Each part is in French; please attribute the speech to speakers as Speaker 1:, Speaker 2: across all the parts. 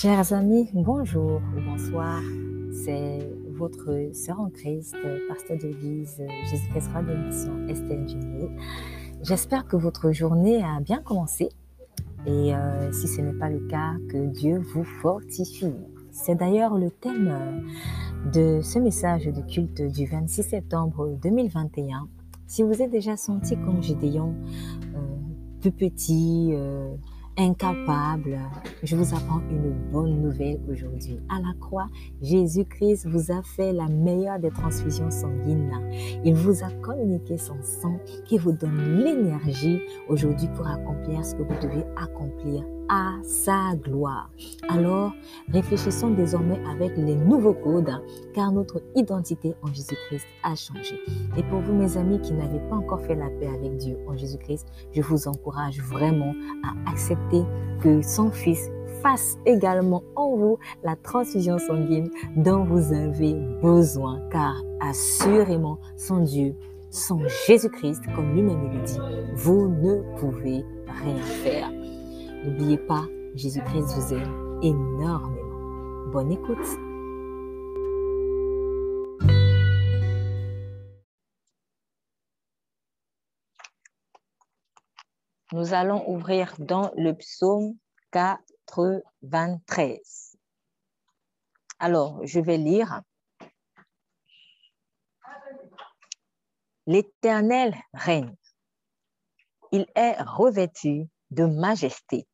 Speaker 1: Chers amis, bonjour ou bonsoir. C'est votre sœur en Christ, pasteur d'église Jésus-Christ de Estelle Génier. J'espère que votre journée a bien commencé et euh, si ce n'est pas le cas, que Dieu vous fortifie. C'est d'ailleurs le thème de ce message de culte du 26 septembre 2021. Si vous êtes déjà senti comme Gédéon, euh, plus petit, euh, incapable, je vous apprends une bonne nouvelle aujourd'hui. À la croix, Jésus-Christ vous a fait la meilleure des transfusions sanguines. Il vous a communiqué son sang qui vous donne l'énergie aujourd'hui pour accomplir ce que vous devez accomplir à sa gloire. Alors, réfléchissons désormais avec les nouveaux codes, car notre identité en Jésus-Christ a changé. Et pour vous, mes amis qui n'avez pas encore fait la paix avec Dieu en Jésus-Christ, je vous encourage vraiment à accepter que son Fils fasse également en vous la transfusion sanguine dont vous avez besoin, car assurément, sans Dieu, sans Jésus-Christ, comme lui-même le dit, vous ne pouvez rien faire. N'oubliez pas, Jésus-Christ vous aime énormément. Bonne écoute. Nous allons ouvrir dans le psaume 93. Alors, je vais lire. L'Éternel règne. Il est revêtu de majesté.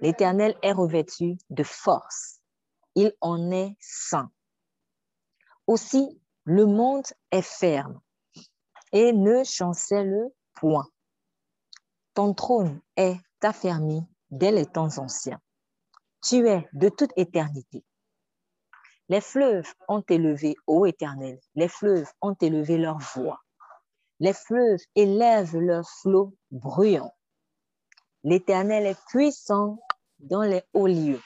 Speaker 1: L'Éternel est revêtu de force. Il en est saint. Aussi, le monde est ferme et ne chancelle point. Ton trône est affermi dès les temps anciens. Tu es de toute éternité. Les fleuves ont élevé, ô Éternel, les fleuves ont élevé leur voix. Les fleuves élèvent leurs flots bruyants. L'Éternel est puissant dans les hauts lieux,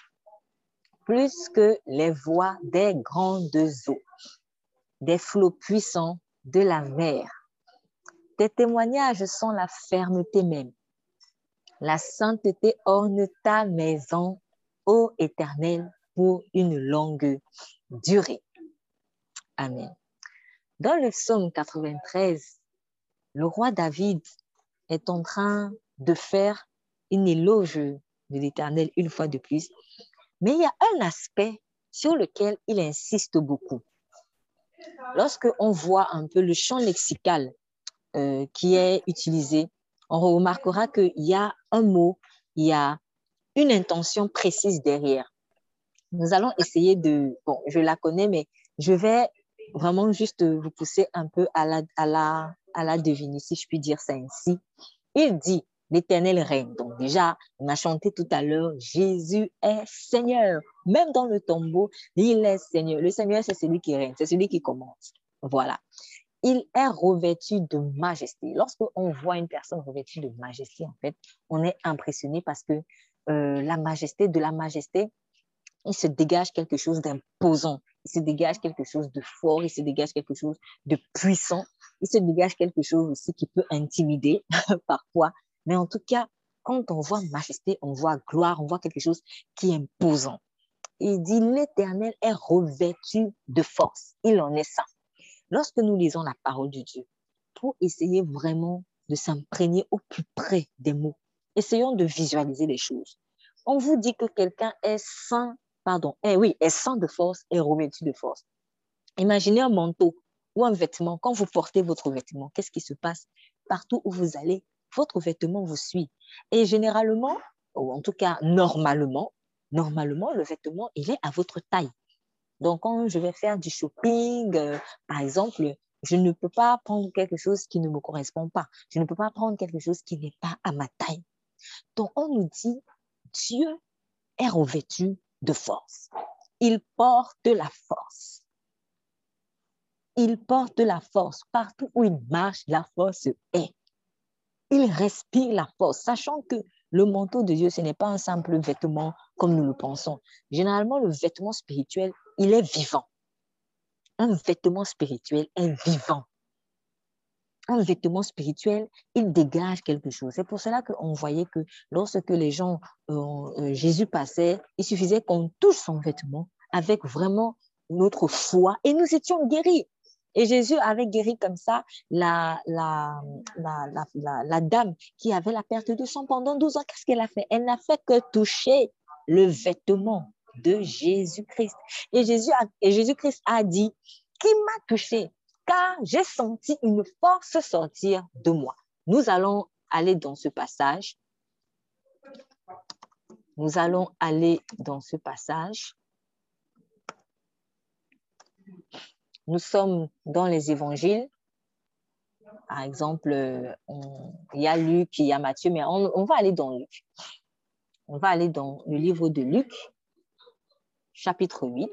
Speaker 1: plus que les voix des grandes eaux, des flots puissants de la mer. Tes témoignages sont la fermeté même. La sainteté orne ta maison, ô Éternel, pour une longue durée. Amen. Dans le psaume 93, le roi David est en train de faire une éloge de l'Éternel une fois de plus. Mais il y a un aspect sur lequel il insiste beaucoup. Lorsque on voit un peu le champ lexical euh, qui est utilisé, on remarquera qu'il y a un mot, il y a une intention précise derrière. Nous allons essayer de, bon, je la connais, mais je vais vraiment juste vous pousser un peu à la, à la, à la deviner, si je puis dire ça ainsi. Il dit, l'éternel règne. Donc déjà, on a chanté tout à l'heure, Jésus est Seigneur. Même dans le tombeau, il est Seigneur. Le Seigneur, c'est celui qui règne, c'est celui qui commence. Voilà. Il est revêtu de majesté. Lorsqu'on voit une personne revêtue de majesté, en fait, on est impressionné parce que euh, la majesté, de la majesté, il se dégage quelque chose d'imposant, il se dégage quelque chose de fort, il se dégage quelque chose de puissant, il se dégage quelque chose aussi qui peut intimider parfois, mais en tout cas, quand on voit majesté, on voit gloire, on voit quelque chose qui est imposant. Il dit, l'Éternel est revêtu de force. Il en est ça. Lorsque nous lisons la parole de Dieu, pour essayer vraiment de s'imprégner au plus près des mots, essayons de visualiser les choses. On vous dit que quelqu'un est saint, pardon, eh oui, est saint de force et revêtu de force. Imaginez un manteau ou un vêtement. Quand vous portez votre vêtement, qu'est-ce qui se passe? Partout où vous allez, votre vêtement vous suit. Et généralement, ou en tout cas normalement, normalement, le vêtement, il est à votre taille. Donc, quand je vais faire du shopping, euh, par exemple, je ne peux pas prendre quelque chose qui ne me correspond pas. Je ne peux pas prendre quelque chose qui n'est pas à ma taille. Donc, on nous dit, Dieu est revêtu de force. Il porte la force. Il porte la force. Partout où il marche, la force est il respire la force, sachant que le manteau de Dieu, ce n'est pas un simple vêtement comme nous le pensons. Généralement, le vêtement spirituel, il est vivant. Un vêtement spirituel est vivant. un vêtement spirituel, il dégage quelque chose. C'est pour cela qu'on voyait que lorsque les gens, euh, euh, Jésus passait, il suffisait qu'on touche son vêtement avec vraiment notre foi et nous étions guéris. Et Jésus avait guéri comme ça la, la, la, la, dame qui avait la perte de sang pendant 12 ans. Qu'est-ce qu'elle a fait? Elle n'a fait que toucher le vêtement de Jésus-Christ. Et Jésus et Jésus-Christ a dit, qui m'a touché? Car j'ai senti une force sortir de moi. Nous allons aller dans ce passage. Nous allons aller dans ce passage. Nous sommes dans les évangiles. Par exemple, il y a Luc, il y a Matthieu, mais on, on va aller dans Luc. On va aller dans le livre de Luc, chapitre 8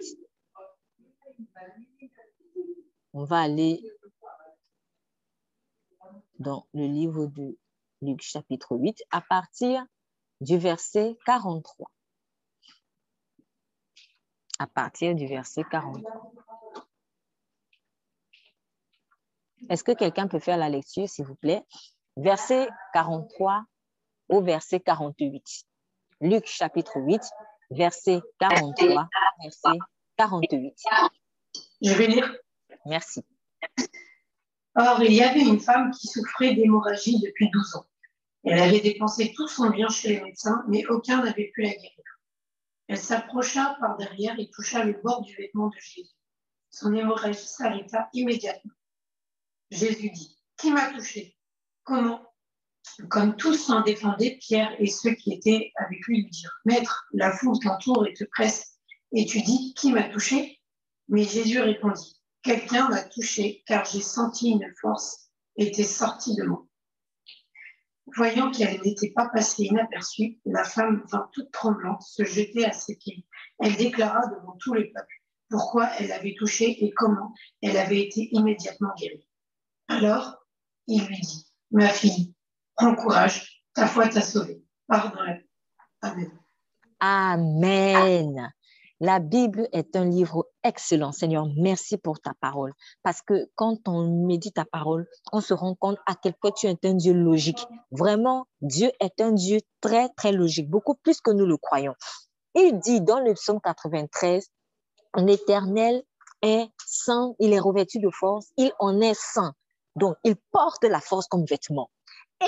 Speaker 1: on va aller dans le livre de Luc chapitre 8 à partir du verset 43. À partir du verset 43. Est-ce que quelqu'un peut faire la lecture, s'il vous plaît? Verset 43 au verset 48. Luc chapitre 8, verset 43, verset 48.
Speaker 2: Je vais lire.
Speaker 1: Merci.
Speaker 2: Or, il y avait une femme qui souffrait d'hémorragie depuis 12 ans. Elle avait dépensé tout son bien chez les médecins, mais aucun n'avait pu la guérir. Elle s'approcha par derrière et toucha le bord du vêtement de Jésus. Son hémorragie s'arrêta immédiatement. Jésus dit, Qui m'a touché? Comment? Comme tous s'en défendaient, Pierre et ceux qui étaient avec lui lui dirent, Maître, la foule t'entoure et te presse, et tu dis, Qui m'a touché? Mais Jésus répondit, Quelqu'un m'a touché car j'ai senti une force était sortie de moi. Voyant qu'elle n'était pas passée inaperçue, la femme vint toute tremblante se jeter à ses pieds. Elle déclara devant tout le peuple pourquoi elle avait touché et comment elle avait été immédiatement guérie. Alors, il lui dit, ma fille, prends courage, ta foi t'a sauvée. Pardon.
Speaker 1: Amen. Amen. La Bible est un livre excellent. Seigneur, merci pour ta parole. Parce que quand on médite ta parole, on se rend compte à quel point tu es un Dieu logique. Vraiment, Dieu est un Dieu très, très logique, beaucoup plus que nous le croyons. Il dit dans le psaume 93, l'Éternel est saint, il est revêtu de force, il en est saint. Donc, il porte la force comme vêtement.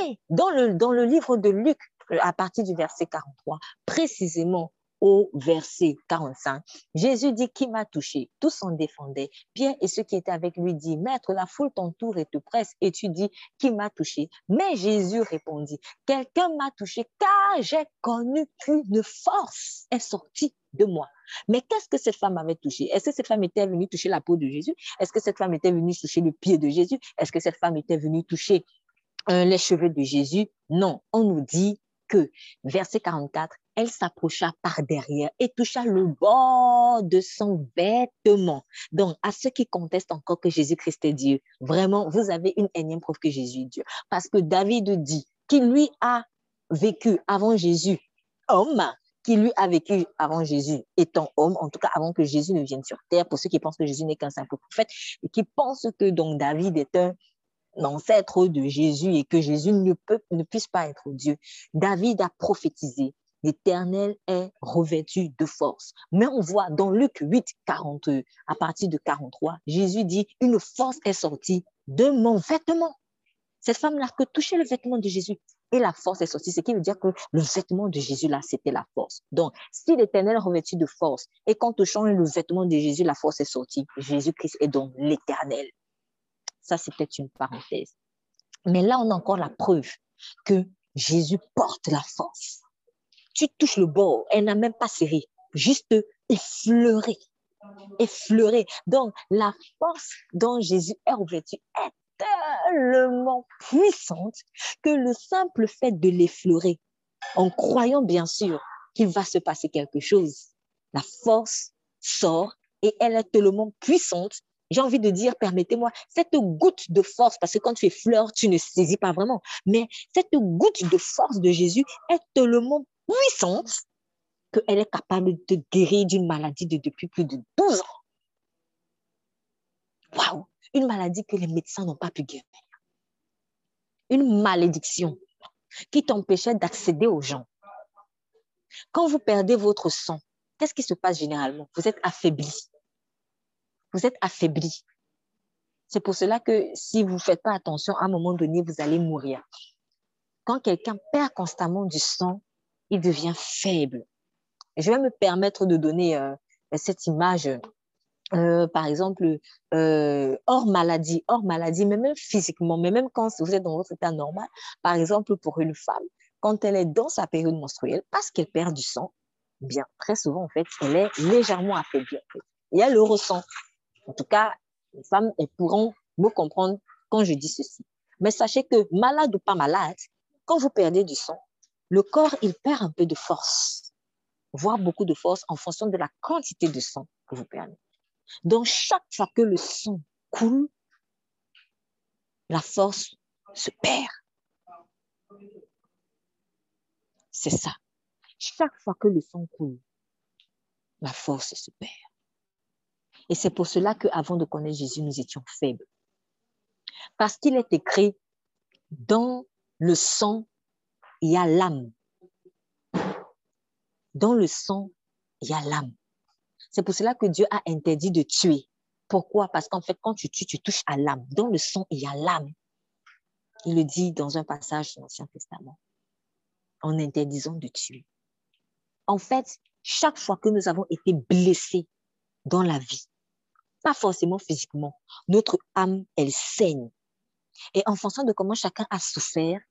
Speaker 1: Et dans le, livre de Luc, à partir du verset 43, précisément, au verset 45. Jésus dit, qui m'a touché? Tous s'en défendaient. Pierre et ceux qui étaient avec lui disent, Maître, la foule t'entoure et te presse. Et tu dis, qui m'a touché? Mais Jésus répondit, quelqu'un m'a touché car j'ai connu qu'une force est sortie de moi. Mais qu'est-ce que cette femme avait touché? Est-ce que cette femme était venue toucher la peau de Jésus? Est-ce que cette femme était venue toucher le pied de Jésus? Est-ce que cette femme était venue toucher euh, les cheveux de Jésus? Non, on nous dit que, verset 44, elle s'approcha par derrière et toucha le bord de son vêtement. Donc, à ceux qui contestent encore que Jésus-Christ est Dieu, vraiment, vous avez une énième preuve que Jésus est Dieu. Parce que David dit qu'il lui a vécu avant Jésus, homme, qui lui a vécu avant Jésus étant homme, en tout cas avant que Jésus ne vienne sur terre, pour ceux qui pensent que Jésus n'est qu'un simple prophète, et qui pensent que donc David est un ancêtre de Jésus et que Jésus ne, ne puisse pas être Dieu. David a prophétisé l'Éternel est revêtu de force. Mais on voit dans Luc 8, 40, à partir de 43, Jésus dit, une force est sortie de mon vêtement. Cette femme n'a que touché le vêtement de Jésus et la force est sortie. Ce qui veut dire que le vêtement de Jésus, là, c'était la force. Donc, si l'Éternel revêtu de force et quand on change le vêtement de Jésus, la force est sortie, Jésus-Christ est donc l'Éternel. Ça, c'était une parenthèse. Mais là, on a encore la preuve que Jésus porte la force tu touches le bord, elle n'a même pas serré, juste effleuré. Effleuré. Donc, la force dont Jésus est revêtu est tellement puissante que le simple fait de l'effleurer, en croyant bien sûr qu'il va se passer quelque chose, la force sort et elle est tellement puissante j'ai envie de dire, permettez-moi, cette goutte de force, parce que quand tu effleures, tu ne saisis pas vraiment, mais cette goutte de force de Jésus est tellement puissante qu'elle est capable de guérir d'une maladie de depuis plus de 12 ans. Waouh! Une maladie que les médecins n'ont pas pu guérir. une malédiction qui t'empêchait d'accéder aux gens. Quand vous perdez votre sang, qu'est-ce qui se passe généralement? Vous êtes affaibli. Vous êtes affaibli. C'est pour cela que si vous ne faites pas attention, à un moment donné, vous allez mourir. Quand quelqu'un perd constamment du sang, il devient faible. je vais me permettre de donner euh, cette image euh, par exemple, euh, hors maladie, hors maladie, mais même physiquement, mais même quand vous êtes dans votre état normal, par exemple, pour une femme, quand elle est dans sa période menstruelle, parce qu'elle perd du sang, bien, très souvent, en fait, elle est légèrement affaiblie. Et elle le ressent. En tout cas, les femmes, elles pourront me comprendre quand je dis ceci. Mais sachez que, malade ou pas malade, quand vous perdez du sang, le corps, il perd un peu de force, voire beaucoup de force en fonction de la quantité de sang que vous perdez. Donc, chaque fois que le sang coule, la force se perd. C'est ça. Chaque fois que le sang coule, la force se perd. Et c'est pour cela qu'avant de connaître Jésus, nous étions faibles. Parce qu'il est écrit, dans le sang, il y a l'âme. Dans le sang, il y a l'âme. C'est pour cela que Dieu a interdit de tuer. Pourquoi? Parce qu'en fait, quand tu tues, tu touches à l'âme. Dans le sang, il y a l'âme. Il le dit dans un passage de l'Ancien Testament, en interdisant de tuer. En fait, chaque fois que nous avons été blessés dans la vie, pas forcément physiquement, notre âme, elle saigne. Et en fonction de comment chacun a souffert,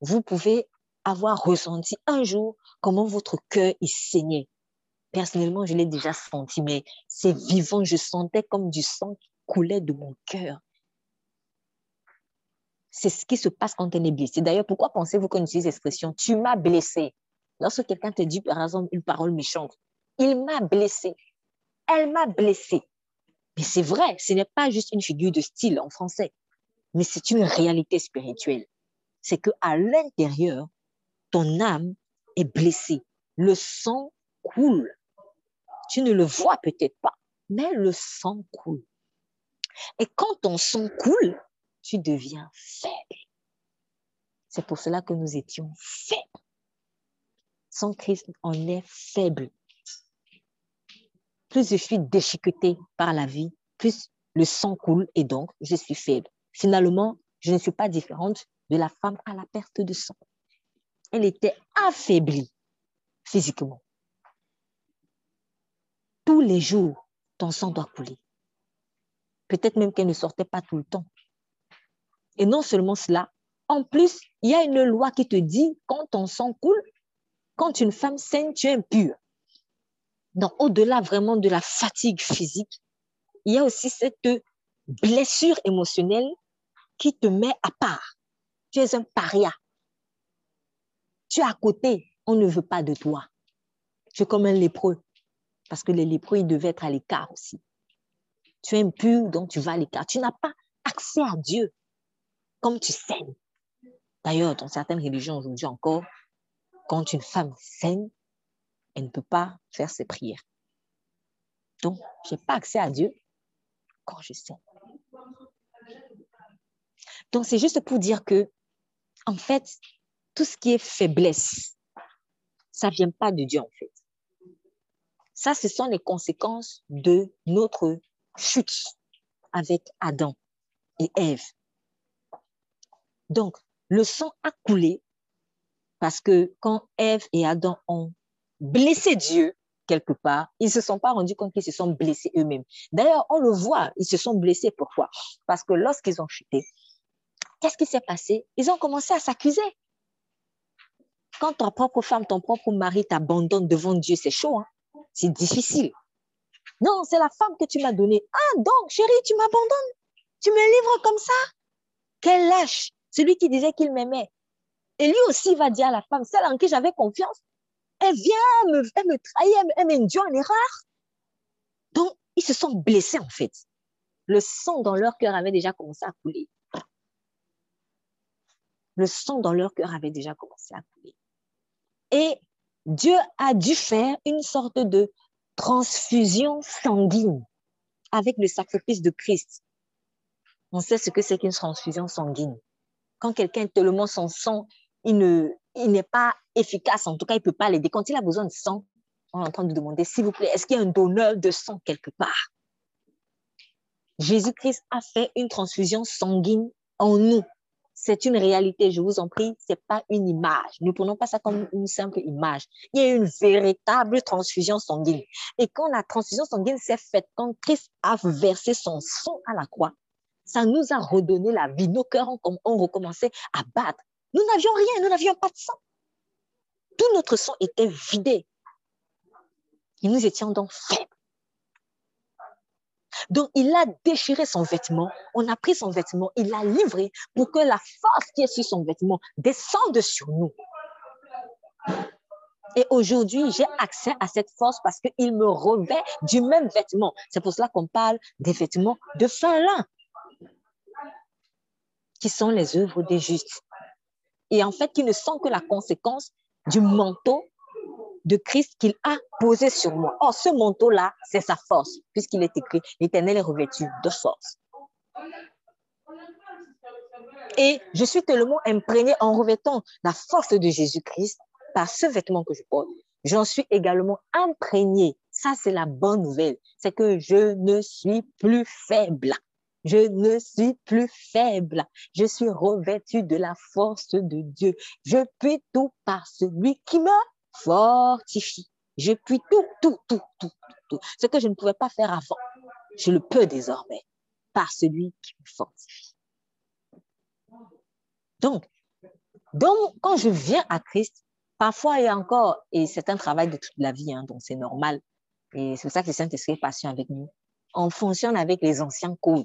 Speaker 1: vous pouvez avoir ressenti un jour comment votre cœur il saignait. Personnellement, je l'ai déjà senti, mais c'est vivant. Je sentais comme du sang qui coulait de mon cœur. C'est ce qui se passe quand on est blessé. D'ailleurs, pourquoi pensez-vous qu'on utilise l'expression tu m'as blessé Lorsque quelqu'un te dit, par exemple, une parole méchante, il m'a blessé, elle m'a blessé. Mais c'est vrai, ce n'est pas juste une figure de style en français, mais c'est une réalité spirituelle. C'est que à l'intérieur, ton âme est blessée. Le sang coule. Tu ne le vois peut-être pas, mais le sang coule. Et quand ton sang coule, tu deviens faible. C'est pour cela que nous étions faibles. Sans Christ, on est faible. Plus je suis déchiqueté par la vie, plus le sang coule et donc je suis faible. Finalement, je ne suis pas différente de la femme à la perte de sang. Elle était affaiblie physiquement tous les jours, ton sang doit couler. Peut-être même qu'elle ne sortait pas tout le temps. Et non seulement cela, en plus, il y a une loi qui te dit, quand ton sang coule, quand une femme saigne, tu es impure. Donc, au-delà vraiment de la fatigue physique, il y a aussi cette blessure émotionnelle qui te met à part. Tu es un paria. Tu es à côté, on ne veut pas de toi. Tu es comme un lépreux parce que les lépreux, ils devaient être à l'écart aussi. Tu es impur, donc tu vas à l'écart. Tu n'as pas accès à Dieu comme tu saignes. D'ailleurs, dans certaines religions aujourd'hui encore, quand une femme saigne, elle ne peut pas faire ses prières. Donc, je n'ai pas accès à Dieu quand je saigne. Donc, c'est juste pour dire que, en fait, tout ce qui est faiblesse, ça ne vient pas de Dieu, en fait. Ça, ce sont les conséquences de notre chute avec Adam et Ève. Donc, le sang a coulé parce que quand Ève et Adam ont blessé Dieu quelque part, ils ne se sont pas rendus compte qu'ils se sont blessés eux-mêmes. D'ailleurs, on le voit, ils se sont blessés. Pourquoi Parce que lorsqu'ils ont chuté, qu'est-ce qui s'est passé? Ils ont commencé à s'accuser. Quand ta propre femme, ton propre mari t'abandonne devant Dieu, c'est chaud. Hein? C'est difficile. Non, c'est la femme que tu m'as donnée. Ah, donc, chérie, tu m'abandonnes. Tu me livres comme ça. Quel lâche. Celui qui disait qu'il m'aimait. Et lui aussi va dire à la femme, celle en qui j'avais confiance, elle vient, me, elle me trahit, elle m'induit en erreur. Donc, ils se sont blessés en fait. Le sang dans leur cœur avait déjà commencé à couler. Le sang dans leur cœur avait déjà commencé à couler. Et Dieu a dû faire une sorte de transfusion sanguine avec le sacrifice de Christ. On sait ce que c'est qu'une transfusion sanguine. Quand quelqu'un est tellement sans sang, il ne, il n'est pas efficace. En tout cas, il ne peut pas l'aider. Quand il a besoin de sang, on est en train de demander, s'il vous plaît, est-ce qu'il y a un donneur de sang quelque part? Jésus-Christ a fait une transfusion sanguine en nous. C'est une réalité, je vous en prie, ce n'est pas une image. Ne prenons pas ça comme une simple image. Il y a une véritable transfusion sanguine. Et quand la transfusion sanguine s'est faite, quand Christ a versé son sang à la croix, ça nous a redonné la vie. Nos cœurs ont, ont recommencé à battre. Nous n'avions rien, nous n'avions pas de sang. Tout notre sang était vidé. Et nous étions donc faibles. Donc, il a déchiré son vêtement, on a pris son vêtement, il l'a livré pour que la force qui est sur son vêtement descende sur nous. Et aujourd'hui, j'ai accès à cette force parce qu'il me revêt du même vêtement. C'est pour cela qu'on parle des vêtements de fin lin, qui sont les œuvres des justes. Et en fait, qui ne sont que la conséquence du manteau de Christ qu'il a posé sur moi. Or, ce manteau-là, c'est sa force, puisqu'il est écrit, l'Éternel est revêtu de force. Et je suis tellement imprégnée en revêtant la force de Jésus-Christ par ce vêtement que je porte. J'en suis également imprégnée. Ça, c'est la bonne nouvelle. C'est que je ne suis plus faible. Je ne suis plus faible. Je suis revêtue de la force de Dieu. Je puis tout par celui qui me fortifie. Je puis tout, tout, tout, tout, tout. Ce que je ne pouvais pas faire avant, je le peux désormais par celui qui me fortifie. Donc, donc quand je viens à Christ, parfois a encore, et c'est un travail de toute la vie, hein, donc c'est normal, et c'est pour ça que le Saint-Esprit est patient avec nous. On fonctionne avec les anciens codes.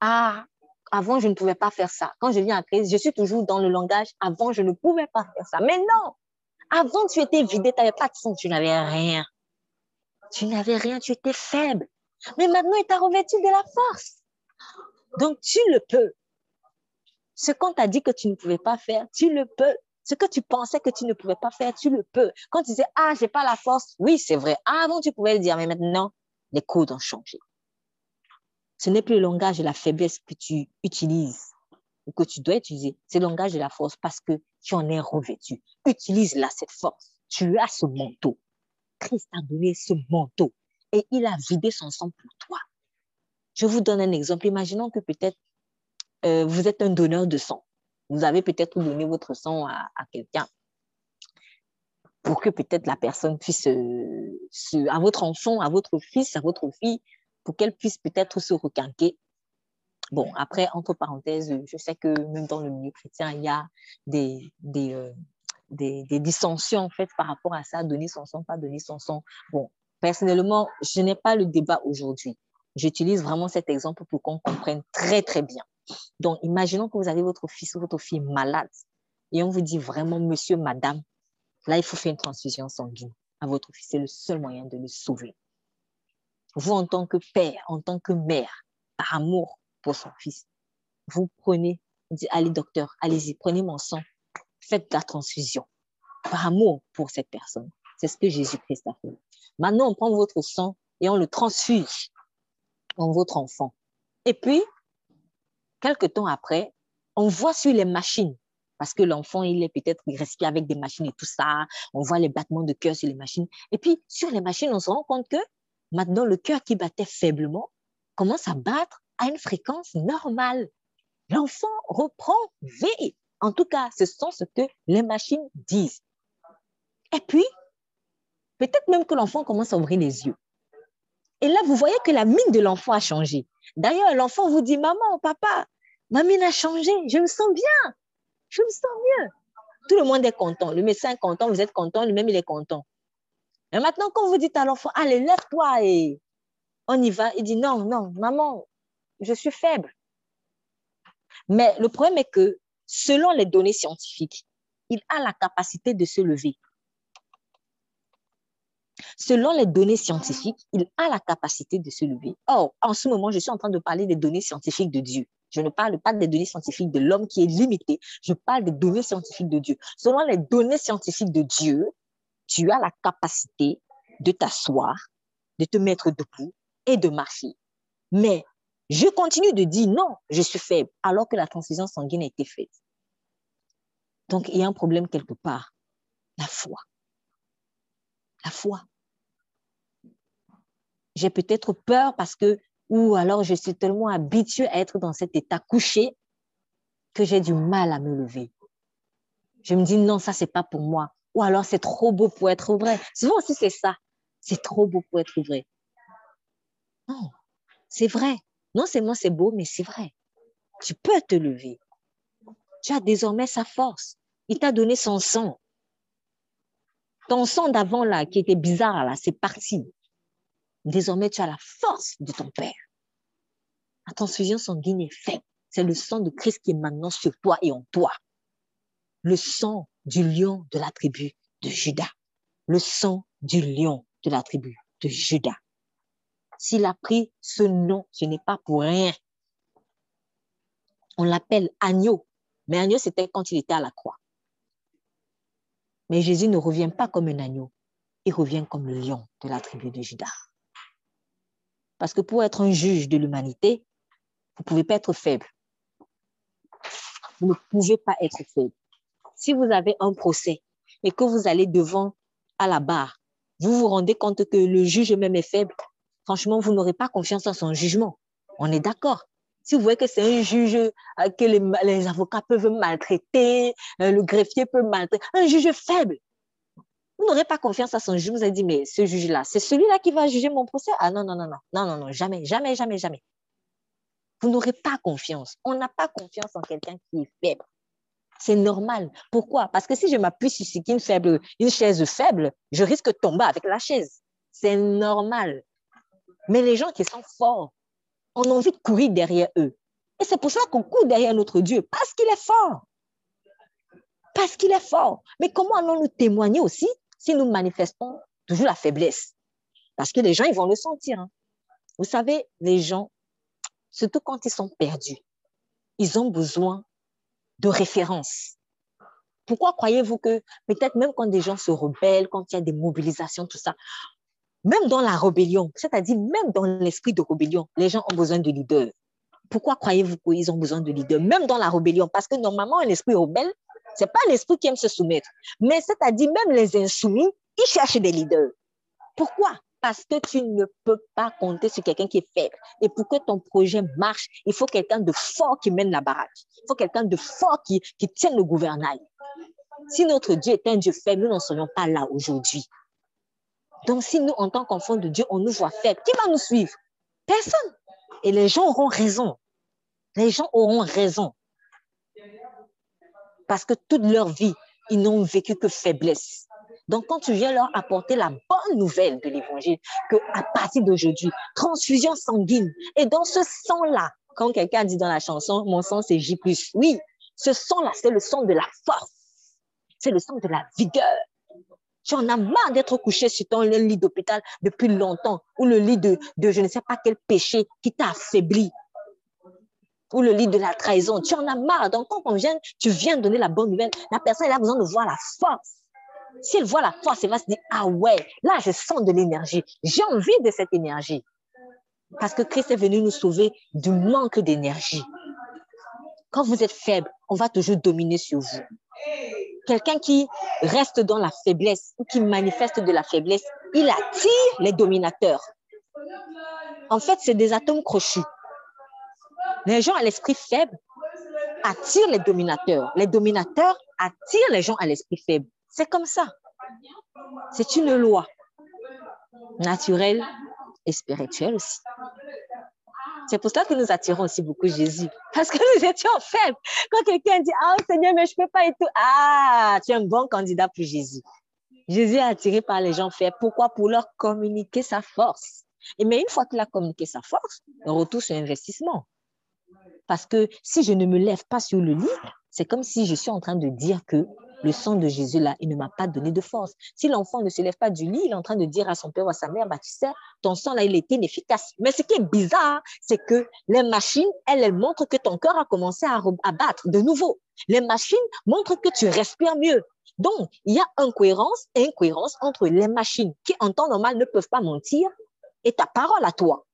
Speaker 1: Ah, avant, je ne pouvais pas faire ça. Quand je viens à Christ, je suis toujours dans le langage. Avant, je ne pouvais pas faire ça. Mais non, avant, tu étais vidé, tu n'avais pas de sang, tu n'avais rien. Tu n'avais rien, tu étais faible. Mais maintenant, il t'a revêtu de la force. Donc, tu le peux. Ce qu'on t'a dit que tu ne pouvais pas faire, tu le peux. Ce que tu pensais que tu ne pouvais pas faire, tu le peux. Quand tu disais, ah, j'ai pas la force, oui, c'est vrai. Avant, tu pouvais le dire, mais maintenant, les codes ont changé. Ce n'est plus le langage de la faiblesse que tu utilises ou que tu dois utiliser. C'est le langage de la force parce que tu en es revêtu. Utilise-la, cette force. Tu as ce manteau. Christ a donné ce manteau et il a vidé son sang pour toi. Je vous donne un exemple. Imaginons que peut-être euh, vous êtes un donneur de sang. Vous avez peut-être donné votre sang à, quelqu'un pour que peut-être la personne puisse, euh, à votre enfant, à votre fils, à votre fille, pour qu'elle puisse peut-être se requinquer Bon, après, entre parenthèses, je sais que même dans le milieu chrétien, il y a des, des, euh, des, dissensions en fait par rapport à ça, donner son sang, pas donner son sang. Bon, personnellement, je n'ai pas le débat aujourd'hui. J'utilise vraiment cet exemple pour qu'on comprenne très, très bien. Donc, imaginons que vous avez votre fils ou votre fille malade et on vous dit vraiment, monsieur, madame, là, il faut faire une transfusion sanguine à votre fils. C'est le seul moyen de le sauver. Vous, en tant que père, en tant que mère, par amour, pour son fils. Vous prenez, dites, allez docteur, allez-y, prenez mon sang, faites la transfusion par amour pour cette personne. C'est ce que Jésus-Christ a fait. Maintenant, on prend votre sang et on le transfuse en votre enfant. Et puis, quelques temps après, on voit sur les machines, parce que l'enfant, il est peut-être, respire avec des machines et tout ça, on voit les battements de cœur sur les machines. Et puis, sur les machines, on se rend compte que maintenant, le cœur qui battait faiblement commence à battre à une fréquence normale. L'enfant reprend vie. En tout cas, ce sont ce que les machines disent. Et puis, peut-être même que l'enfant commence à ouvrir les yeux. Et là, vous voyez que la mine de l'enfant a changé. D'ailleurs, l'enfant vous dit, maman, papa, ma mine a changé, je me sens bien, je me sens mieux. Tout le monde est content. Le médecin est content, vous êtes content, lui-même, il est content. Et maintenant, quand vous dites à l'enfant, allez, lève-toi et on y va, il dit, non, non, maman, je suis faible. Mais le problème est que, selon les données scientifiques, il a la capacité de se lever. Selon les données scientifiques, il a la capacité de se lever. Or, en ce moment, je suis en train de parler des données scientifiques de Dieu. Je ne parle pas des données scientifiques de l'homme qui est limité. Je parle des données scientifiques de Dieu. Selon les données scientifiques de Dieu, tu as la capacité de t'asseoir, de te mettre debout et de marcher. Mais Je continue de dire non, je suis faible, alors que la transfusion sanguine a été faite. Donc, il y a un problème quelque part. La foi. La foi. J'ai peut-être peur parce que, ou alors je suis tellement habituée à être dans cet état couché que j'ai du mal à me lever. Je me dis non, ça, c'est pas pour moi. Ou alors c'est trop beau pour être vrai. Souvent aussi, c'est ça. C'est trop beau pour être vrai. Non, c'est vrai. Non seulement c'est beau, mais c'est vrai. Tu peux te lever. Tu as désormais sa force. Il t'a donné son sang. Ton sang d'avant, là, qui était bizarre, là, c'est parti. Désormais, tu as la force de ton Père. La transfusion sanguine est faite. C'est le sang de Christ qui est maintenant sur toi et en toi. Le sang du lion de la tribu de Judas. Le sang du lion de la tribu de Judas. S'il a pris ce nom, ce n'est pas pour rien. On l'appelle agneau. Mais agneau, c'était quand il était à la croix. Mais Jésus ne revient pas comme un agneau. Il revient comme le lion de la tribu de Judas. Parce que pour être un juge de l'humanité, vous ne pouvez pas être faible. Vous ne pouvez pas être faible. Si vous avez un procès et que vous allez devant à la barre, vous vous rendez compte que le juge même est faible. Franchement, vous n'aurez pas confiance en son jugement. On est d'accord. Si vous voyez que c'est un juge euh, que les, avocats peuvent maltraiter, euh, le greffier peut maltraiter, un juge faible, vous n'aurez pas confiance à son juge. Vous allez dit, mais ce juge-là, c'est celui-là qui va juger mon procès? Ah non, non, non, non, non, non, non, jamais, jamais, jamais, jamais. Vous n'aurez pas confiance. On n'a pas confiance en quelqu'un qui est faible. C'est normal. Pourquoi? Parce que si je m'appuie sur une chaise faible, je risque de tomber avec la chaise. C'est normal. Mais les gens qui sont forts, on a envie de courir derrière eux. Et c'est pour ça qu'on court derrière notre Dieu, parce qu'il est fort. Parce qu'il est fort. Mais comment allons-nous témoigner aussi si nous manifestons toujours la faiblesse? Parce que les gens, ils vont le sentir. Hein. Vous savez, les gens, surtout quand ils sont perdus, ils ont besoin de référence. Pourquoi croyez-vous que peut-être même quand des gens se rebellent, quand il y a des mobilisations, tout ça, même dans la rébellion, c'est-à-dire même dans l'esprit de rébellion, les gens ont besoin de leaders. Pourquoi croyez-vous qu'ils ont besoin de leaders, même dans la rébellion Parce que normalement, un esprit rebelle, c'est pas l'esprit qui aime se soumettre. Mais c'est-à-dire même les insoumis, ils cherchent des leaders. Pourquoi? Parce que tu ne peux pas compter sur quelqu'un qui est faible. Et pour que ton projet marche, il faut quelqu'un de fort qui mène la baraque. Il faut quelqu'un de fort qui, qui tienne le gouvernail. Si notre Dieu est un Dieu faible, nous n'en serions pas là aujourd'hui. Donc, si nous, en tant qu'enfants de Dieu, on nous voit faibles, qui va nous suivre? Personne. Et les gens auront raison. Les gens auront raison. Parce que toute leur vie, ils n'ont vécu que faiblesse. Donc, quand tu viens leur apporter la bonne nouvelle de l'évangile, que à partir d'aujourd'hui, transfusion sanguine, et dans ce sang-là, quand quelqu'un dit dans la chanson, mon sang c'est J+, oui, ce sang-là, c'est le sang de la force, c'est le sang de la vigueur. Tu en as marre d'être couché sur ton lit d'hôpital depuis longtemps, ou le lit de, je ne sais pas quel péché qui t'a affaibli, ou le lit de la trahison. Tu en as marre. Donc, quand on vient, tu viens donner la bonne nouvelle, la personne a besoin de voir la force. Si elle voit la force, elle va se dire, ah ouais, là, je sens de l'énergie. J'ai envie de cette énergie. Parce que Christ est venu nous sauver du manque d'énergie. Quand vous êtes faible, on va toujours dominer sur vous. Quelqu'un qui reste dans la faiblesse ou qui manifeste de la faiblesse, il attire les dominateurs. En fait, c'est des atomes crochus. Les gens à l'esprit faible attirent les dominateurs. Les dominateurs attirent les gens à l'esprit faible. C'est comme ça. C'est une loi naturelle et spirituelle aussi. C'est pour ça que nous attirons aussi beaucoup Jésus. Parce que nous étions faibles. Quand quelqu'un dit, ah Seigneur, mais je ne peux pas et tout. Ah, tu es un bon candidat pour Jésus. Jésus est attiré par les gens faibles. Pourquoi? Pour leur communiquer sa force. Et mais une fois qu'il a communiqué sa force, retour sur investissement. Parce que si je ne me lève pas sur le lit, c'est comme si je suis en train de dire que le sang de Jésus, là, il ne m'a pas donné de force. Si l'enfant ne se lève pas du lit, il est en train de dire à son père ou à sa mère, bah, tu sais, ton sang, là, il était inefficace. Mais ce qui est bizarre, c'est que les machines, elles, elles montrent que ton cœur a commencé à, battre de nouveau. Les machines montrent que tu respires mieux. Donc, il y a incohérence et incohérence entre les machines qui, en temps normal, ne peuvent pas mentir et ta parole à toi.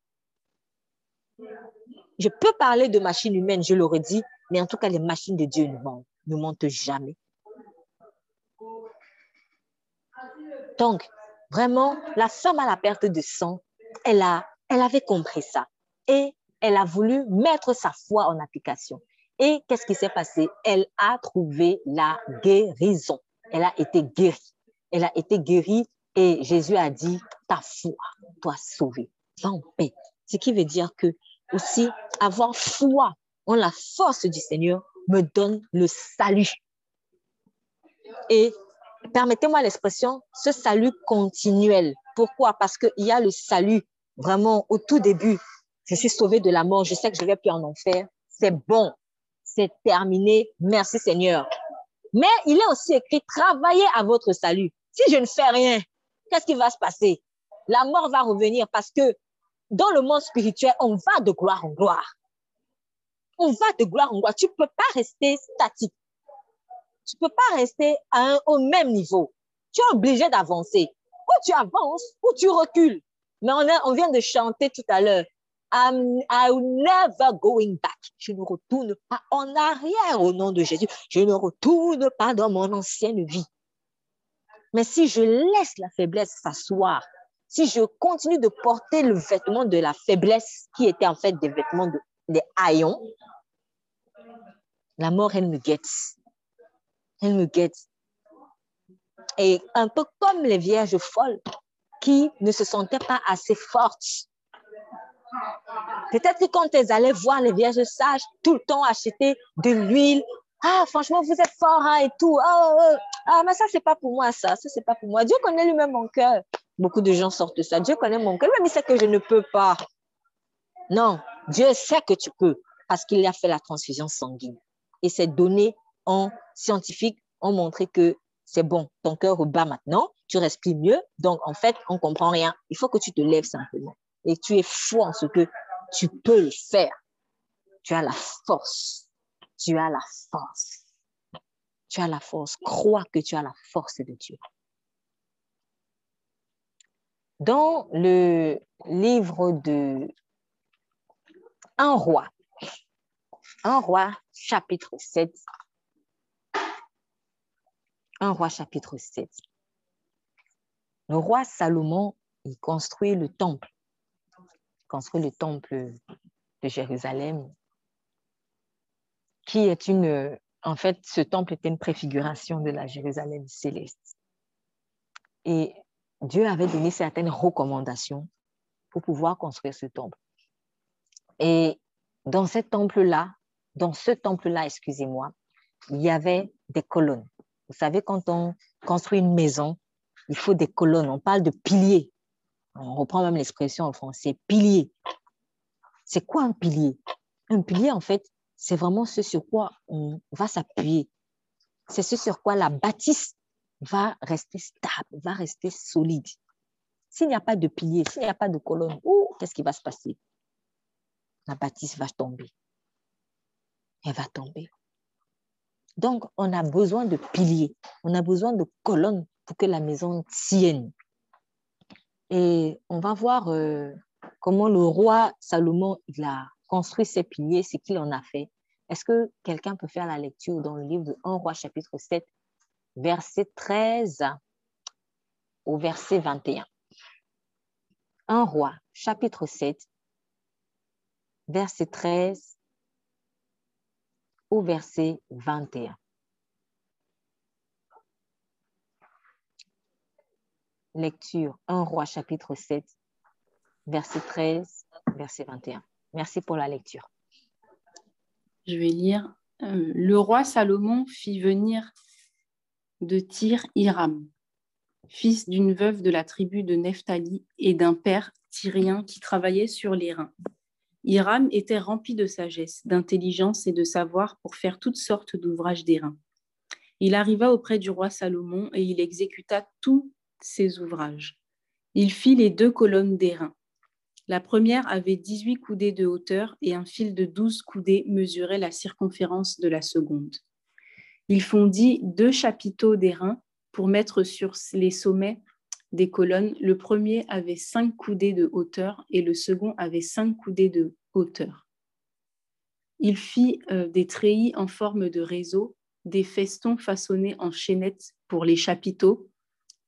Speaker 1: Je peux parler de machines humaines, je l'aurais dit, mais en tout cas, les machines de Dieu ne mentent jamais. Donc, vraiment, la femme à la perte de sang, elle, a, elle avait compris ça. Et elle a voulu mettre sa foi en application. Et qu'est-ce qui s'est passé? Elle a trouvé la guérison. Elle a été guérie. Elle a été guérie et Jésus a dit, ta foi doit sauver. Va en paix. Ce qui veut dire que aussi avoir foi en la force du Seigneur me donne le salut. Et permettez-moi l'expression, ce salut continuel. Pourquoi? Parce qu'il y a le salut vraiment au tout début. Je suis sauvé de la mort, je sais que je ne vais plus en enfer. C'est bon, c'est terminé. Merci Seigneur. Mais il est aussi écrit, travaillez à votre salut. Si je ne fais rien, qu'est-ce qui va se passer? La mort va revenir parce que dans le monde spirituel, on va de gloire en gloire. On va de gloire en gloire. Tu ne peux pas rester statique. Tu ne peux pas rester au même niveau. Tu es obligé d'avancer. Ou tu avances, ou tu recules. Mais on, vient de chanter tout à l'heure. I'm, never going back. Je ne retourne pas en arrière au nom de Jésus. Je ne retourne pas dans mon ancienne vie. Mais si je laisse la faiblesse s'asseoir, si je continue de porter le vêtement de la faiblesse, qui était en fait des vêtements de, des haillons, la mort, elle me guette. Elle me guette. Et un peu comme les vierges folles qui ne se sentaient pas assez fortes. Peut-être que quand elles allaient voir les vierges sages, tout le temps acheter de l'huile. Ah, franchement, vous êtes fort hein, et tout. Ah, oh, oh. ah, mais ça, c'est pas pour moi, ça. Ça, c'est pas pour moi. Dieu connaît lui-même mon cœur. Beaucoup de gens sortent de ça. Dieu connaît mon cœur, mais il sait que je ne peux pas. Non, Dieu sait que tu peux parce qu'il a fait la transfusion sanguine. Et ces données en scientifiques ont montré que c'est bon, ton cœur rebat maintenant, tu respires mieux, donc en fait, on comprend rien. Il faut que tu te lèves simplement et tu es fou en ce que tu peux le faire. Tu as la force. Tu as la force. Tu as la force. Crois que tu as la force de Dieu. Dans le livre de Un roi, Un roi chapitre 7, Un roi chapitre 7, le roi Salomon, il construit le temple, il construit le temple de Jérusalem, qui est une, en fait, ce temple était une préfiguration de la Jérusalem céleste. Et Dieu avait donné certaines recommandations pour pouvoir construire ce temple. Et dans ce temple-là, dans ce temple-là, excusez-moi, il y avait des colonnes. Vous savez, quand on construit une maison, il faut des colonnes. On parle de piliers. On reprend même l'expression en français, pilier. C'est quoi un pilier? Un pilier, en fait, c'est vraiment ce sur quoi on va s'appuyer. C'est ce sur quoi la bâtisse va rester stable, va rester solide. S'il n'y a pas de pilier, s'il n'y a pas de colonne, qu'est-ce qui va se passer? La bâtisse va tomber. Elle va tomber. Donc, on a besoin de piliers, on a besoin de colonnes pour que la maison tienne. Et on va voir euh, comment le roi Salomon a construit ses piliers, ce qu'il en a fait. Est-ce que quelqu'un peut faire la lecture dans le livre de 1 roi chapitre 7 verset 13 au verset 21. Un? Roi, chapitre 7, verset 13 au verset 21. Lecture un roi, chapitre 7, verset 13, verset 21. Merci pour la lecture.
Speaker 3: Je vais lire. Euh, le roi Salomon fit venir de Tyr Hiram, fils d'une veuve de la tribu de Nephtali et d'un père tyrien qui travaillait sur les reins. Hiram était rempli de sagesse, d'intelligence et de savoir pour faire toutes sortes d'ouvrages d'airain. Il arriva auprès du roi Salomon et il exécuta tous ses ouvrages. Il fit les deux colonnes d'airain. La première avait 18 coudées de hauteur et un fil de 12 coudées mesurait la circonférence de la seconde. Il fondit deux chapiteaux d'airain pour mettre sur les sommets des colonnes. Le premier avait cinq coudées de hauteur et le second avait cinq coudées de hauteur. Il fit euh, des treillis en forme de réseau, des festons façonnés en chaînettes pour les chapiteaux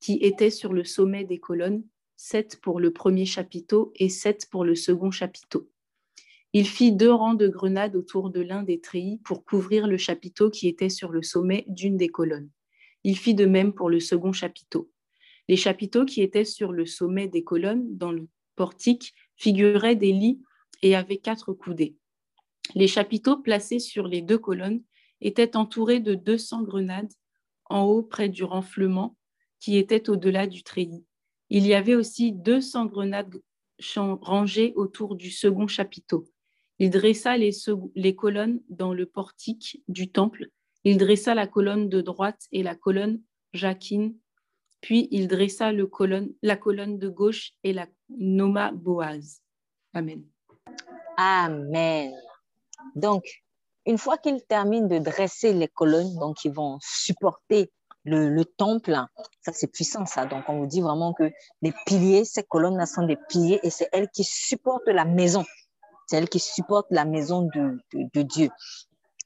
Speaker 3: qui étaient sur le sommet des colonnes, sept pour le premier chapiteau et sept pour le second chapiteau. Il fit deux rangs de grenades autour de l'un des treillis pour couvrir le chapiteau qui était sur le sommet d'une des colonnes. Il fit de même pour le second chapiteau. Les chapiteaux qui étaient sur le sommet des colonnes, dans le portique, figuraient des lits et avaient quatre coudées. Les chapiteaux placés sur les deux colonnes étaient entourés de 200 grenades en haut près du renflement qui était au-delà du treillis. Il y avait aussi 200 grenades rangées autour du second chapiteau. Il dressa les, colonnes dans le portique du temple. Il dressa la colonne de droite et la colonne Jacquine. Puis il dressa la colonne de gauche et la nomma Boaz. Amen.
Speaker 1: Amen. Donc, une fois qu'il termine de dresser les colonnes, donc qui vont supporter le, temple, ça c'est puissant ça. Donc on vous dit vraiment que les piliers, ces colonnes-là sont des piliers et c'est elles qui supportent la maison. C'est elle qui supporte la maison de, Dieu.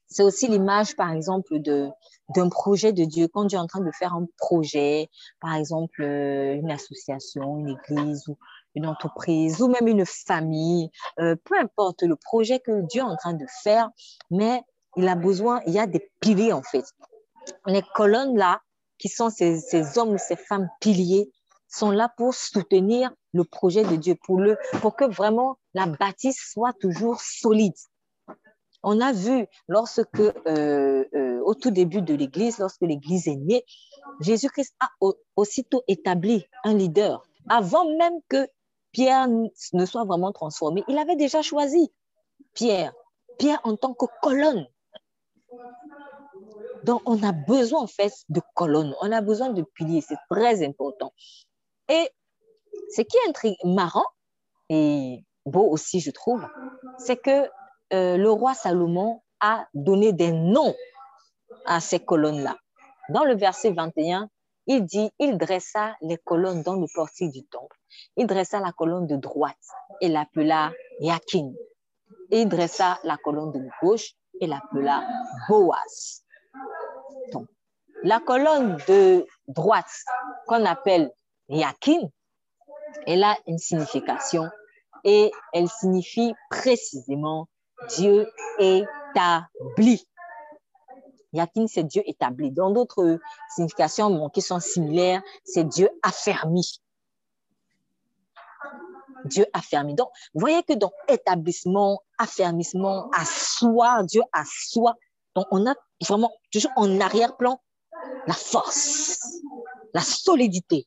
Speaker 1: C'est aussi l'image, par exemple, d'un projet de Dieu. Quand Dieu est en train de faire un projet, par exemple, euh, une association, une église ou une entreprise ou même une famille, euh, peu importe le projet que Dieu est en train de faire, mais il a besoin, il y a des piliers en fait. Les colonnes là, qui sont ces, ces hommes, ces femmes piliers, sont là pour soutenir le projet de Dieu, pour, le, pour que vraiment la bâtisse soit toujours solide. On a vu lorsque, euh, euh, au tout début de l'Église, lorsque l'Église est née, Jésus-Christ a aussitôt établi un leader. Avant même que Pierre ne soit vraiment transformé, il avait déjà choisi Pierre, Pierre en tant que colonne. Donc, on a besoin en fait de colonnes, on a besoin de piliers, c'est très important. Et ce qui est marrant et beau aussi, je trouve, c'est que euh, le roi Salomon a donné des noms à ces colonnes-là. Dans le verset 21, il dit, il dressa les colonnes dans le portique du temple. Il dressa la colonne de droite et l'appela Yakin. Il dressa la colonne de gauche et l'appela Boaz. La colonne de droite qu'on appelle Yakin, elle a une signification et elle signifie précisément Dieu établi. Yakin, c'est Dieu établi. Dans d'autres significations qui sont similaires, c'est Dieu affermi. Dieu affermi. Donc, vous voyez que dans établissement, affermissement, asseoir, Dieu assoit. Donc, on a vraiment toujours en arrière-plan la force, la solidité,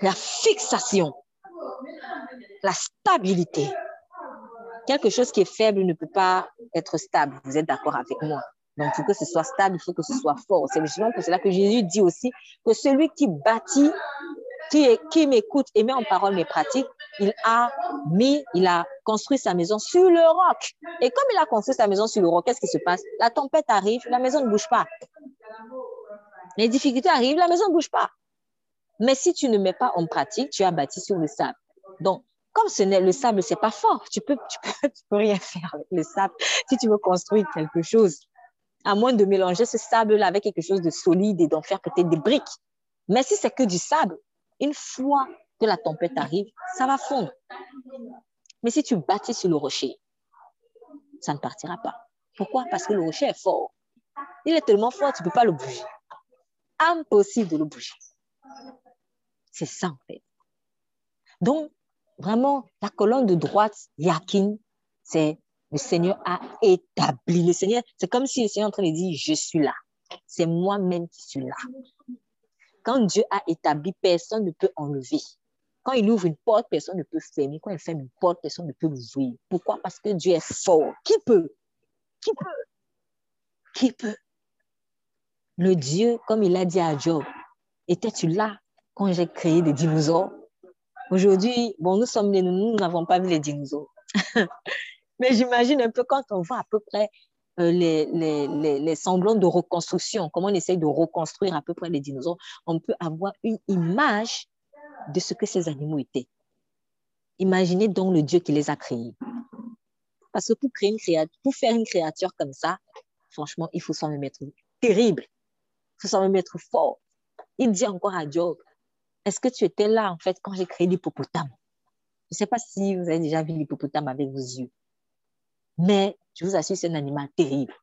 Speaker 1: la fixation, la stabilité. Quelque chose qui est faible ne peut pas être stable. Vous êtes d'accord avec moi? Donc, il faut que ce soit stable, il faut que ce soit fort. C'est justement pour cela que Jésus dit aussi que celui qui bâtit, qui, qui m'écoute et met en parole mes pratiques, il a mis, il a construit sa maison sur le roc. Et comme il a construit sa maison sur le roc, qu'est-ce qui se passe? La tempête arrive, la maison ne bouge pas. Les difficultés arrivent, la maison ne bouge pas. Mais si tu ne mets pas en pratique, tu as bâti sur le sable. Donc, comme ce n'est le sable, c'est pas fort. Tu peux, tu peux, tu peux rien faire avec le sable si tu veux construire quelque chose. À moins de mélanger ce sable-là avec quelque chose de solide et d'en faire peut-être des briques. Mais si c'est que du sable, une fois que la tempête arrive, ça va fondre. Mais si tu bâtis sur le rocher, ça ne partira pas. Pourquoi? Parce que le rocher est fort. Il est tellement fort, tu ne peux pas le bouger. Impossible de le bouger. C'est ça, en fait. Donc, vraiment, la colonne de droite, Yakin, c'est le Seigneur a établi. Le Seigneur, c'est comme si le Seigneur est en train de dire, je suis là. C'est moi-même qui suis là. Quand Dieu a établi, personne ne peut enlever. Quand il ouvre une porte, personne ne peut fermer. Quand il ferme une porte, personne ne peut l'ouvrir. Pourquoi? Parce que Dieu est fort. Qui peut? Qui peut? Qui peut? Le Dieu, comme il a dit à Job, étais-tu là quand j'ai créé des dinosaures? Aujourd'hui, bon, nous sommes nous n'avons pas vu les dinosaures. Mais j'imagine un peu quand on voit à peu près euh, les, les, les, semblants de reconstruction, comment on essaye de reconstruire à peu près les dinosaures, on peut avoir une image de ce que ces animaux étaient. Imaginez donc le Dieu qui les a créés. Parce que pour, créer une créature, pour faire une créature comme ça, franchement, il faut s'en mettre terrible. Il faut s'en mettre fort. Il dit encore à Job, est-ce que tu étais là, en fait, quand j'ai créé l'hippopotame? Je ne sais pas si vous avez déjà vu l'hippopotame avec vos yeux. Mais je vous assure, c'est un animal terrible.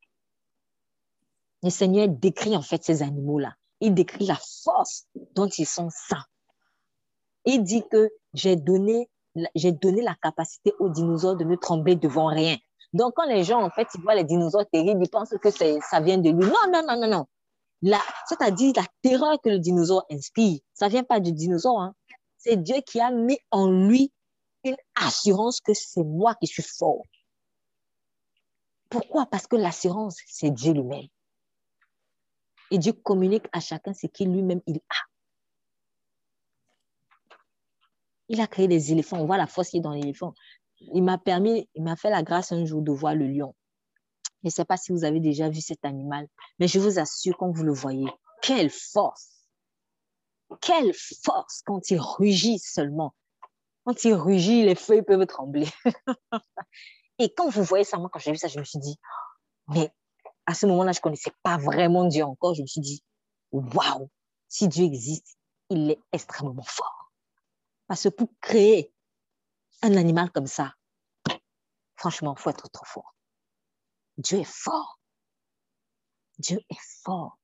Speaker 1: Le Seigneur décrit en fait ces animaux-là. Il décrit la force dont ils sont sains. Il dit que j'ai donné, j'ai donné la capacité aux dinosaures de ne trembler devant rien. Donc, quand les gens, en fait, ils voient les dinosaures terribles, ils pensent que ça vient de lui. Non, non, non, non, non. C'est-à-dire la terreur que le dinosaure inspire, ça ne vient pas du dinosaure. Hein. C'est Dieu qui a mis en lui une assurance que c'est moi qui suis fort. Pourquoi? Parce que l'assurance, c'est Dieu lui-même. Et Dieu communique à chacun ce qu'il lui-même il a. Il a créé des éléphants. On voit la force qui est dans l'éléphant. Il m'a permis, il m'a fait la grâce un jour de voir le lion. Je ne sais pas si vous avez déjà vu cet animal, mais je vous assure, quand vous le voyez, quelle force! Quelle force quand il rugit seulement. Quand il rugit, les feuilles peuvent trembler. Et quand vous voyez ça, moi, quand j'ai vu ça, je me suis dit, mais à ce moment-là, je ne connaissais pas vraiment Dieu encore. Je me suis dit, waouh, si Dieu existe, il est extrêmement fort. Parce que pour créer un animal comme ça, franchement, il faut être trop fort. Dieu est fort. Dieu est fort.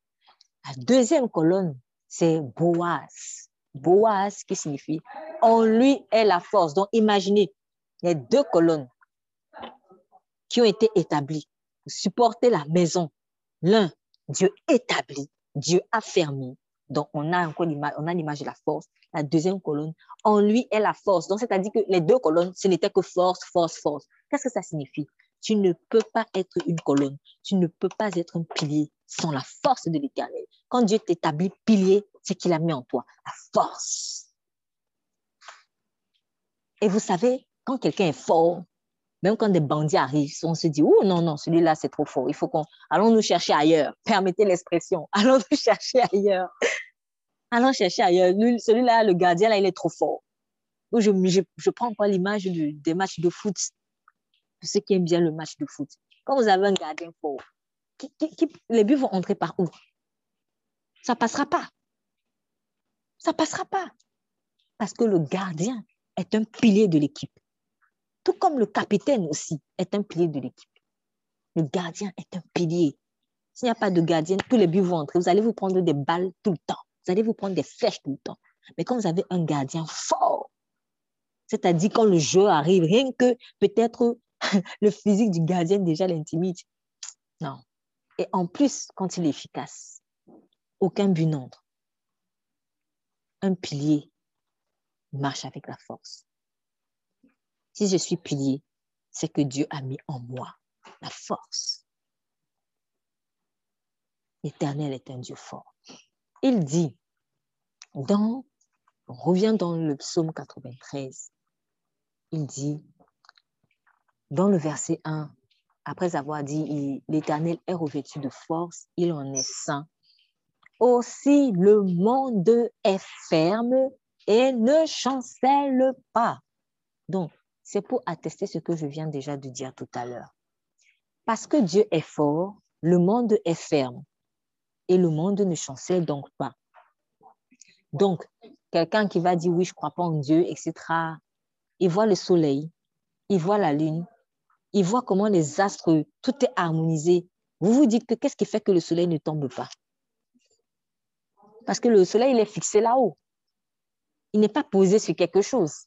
Speaker 1: La deuxième colonne, c'est Boaz. Boaz qui signifie en lui est la force. Donc imaginez les deux colonnes qui ont été établies pour supporter la maison. L'un, Dieu établi, Dieu affermi. Donc on a encore l'image, l'image de la force. La deuxième colonne, en lui est la force. Donc c'est-à-dire que les deux colonnes, ce n'était que force, force, force. Qu'est-ce que ça signifie? Tu ne peux pas être une colonne. Tu ne peux pas être un pilier sans la force de l'éternel. Quand Dieu t'établit pilier, c'est qu'il a mis en toi la force. Et vous savez, quand quelqu'un est fort, même quand des bandits arrivent, on se dit, oh non, non, celui-là, c'est trop fort. Il faut qu'on, allons nous chercher ailleurs. Permettez l'expression. Allons nous chercher ailleurs. Allons chercher ailleurs. Celui-là, le gardien, là, il est trop fort. Je, prends encore l'image des matchs de foot ceux qui aiment bien le match de foot. Quand vous avez un gardien fort, les buts vont entrer par où? Ça passera pas. Ça passera pas. Parce que le gardien est un pilier de l'équipe. Tout comme le capitaine aussi est un pilier de l'équipe. Le gardien est un pilier. S'il n'y a pas de gardien, tous les buts vont entrer. Vous allez vous prendre des balles tout le temps. Vous allez vous prendre des flèches tout le temps. Mais quand vous avez un gardien fort, c'est-à-dire quand le jeu arrive, rien que peut-être le physique du gardien déjà l'intimide. Non. Et en plus, quand il est efficace, aucun but n'entre. Un pilier marche avec la force. Si je suis pilier, c'est que Dieu a mis en moi la force. L'Éternel est un Dieu fort. Il dit, dans, on revient dans le psaume 93, il dit, dans le verset 1, après avoir dit l'Éternel est revêtu de force, il en est saint. Aussi le monde est ferme et ne chancelle pas. Donc, c'est pour attester ce que je viens déjà de dire tout à l'heure. Parce que Dieu est fort, le monde est ferme et le monde ne chancelle donc pas. Donc, quelqu'un qui va dire oui, je crois pas en Dieu, etc., il voit le soleil, il voit la lune, il voit comment les astres, tout est harmonisé. Vous vous dites que qu'est-ce qui fait que le soleil ne tombe pas? Parce que le soleil, il est fixé là-haut. Il n'est pas posé sur quelque chose.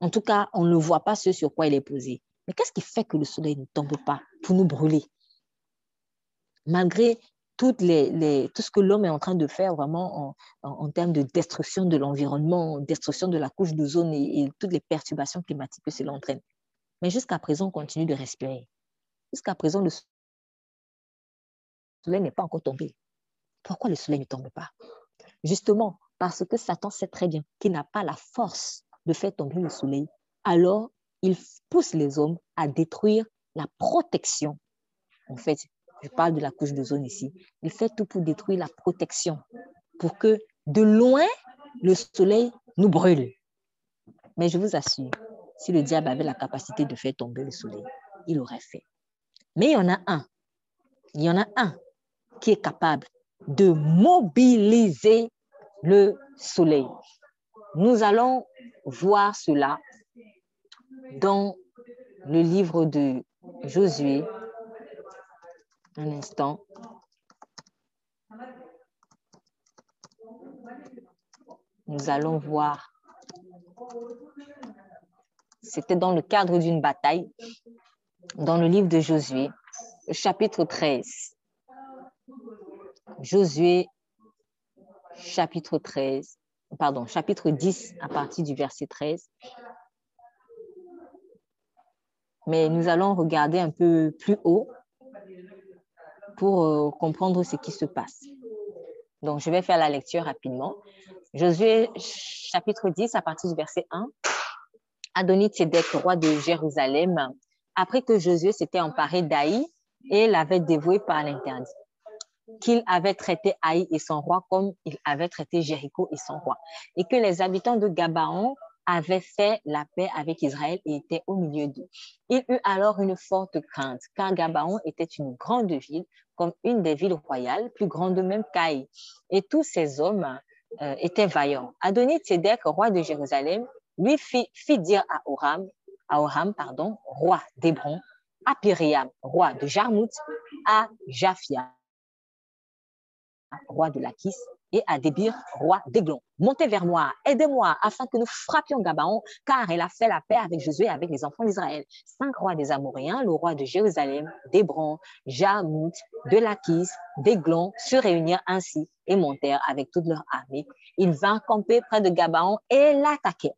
Speaker 1: En tout cas, on ne voit pas ce sur quoi il est posé. Mais qu'est-ce qui fait que le soleil ne tombe pas pour nous brûler? Malgré tout ce que l'homme est en train de faire vraiment en, termes de destruction de l'environnement, destruction de la couche d'ozone et toutes les perturbations climatiques que cela entraîne. Mais jusqu'à présent, on continue de respirer. Jusqu'à présent, le soleil n'est pas encore tombé. Pourquoi le soleil ne tombe pas? Justement, parce que Satan sait très bien qu'il n'a pas la force de faire tomber le soleil. Alors, il pousse les hommes à détruire la protection. En fait, je parle de la couche de zone ici. Il fait tout pour détruire la protection, pour que de loin, le soleil nous brûle. Mais je vous assure, si le diable avait la capacité de faire tomber le soleil, il aurait fait. Mais il y en a un, il y en a un qui est capable de mobiliser le soleil. Nous allons voir cela dans le livre de Josué. Un instant. Nous allons voir. C'était dans le cadre d'une bataille dans le livre de Josué, chapitre 13. Josué, chapitre 13, pardon, chapitre 10 à partir du verset 13. Mais nous allons regarder un peu plus haut pour euh, comprendre ce qui se passe. Donc, je vais faire la lecture rapidement. Josué, chapitre 10, à partir du verset 1. Adonit Sédek, roi de Jérusalem, après que Josué s'était emparé d'Aï et l'avait dévoué par l'interdit qu'il avait traité Haï et son roi comme il avait traité Jéricho et son roi, et que les habitants de Gabaon avaient fait la paix avec Israël et étaient au milieu d'eux. Il eut alors une forte crainte, car Gabaon était une grande ville, comme une des villes royales, plus grande même qu'Aï. Et tous ces hommes euh, étaient vaillants. Adonit Tzedek, roi de Jérusalem, lui fit, dire à Oram, à Oram, pardon, roi d'Hébron, à Piriam, roi de Jarmut, à Japhia, roi de Lachis, et à Débir, roi d'Eglon. Montez vers moi, aidez-moi, afin que nous frappions Gabaon, car elle a fait la paix avec Josué et avec les enfants d'Israël. Cinq rois des Amoréens, le roi de Jérusalem, d'Hébron, Jarmut, de Lachis, d'Eglon, se réunirent ainsi et montèrent avec toute leur armée. Ils vinrent camper près de Gabaon et l'attaquèrent.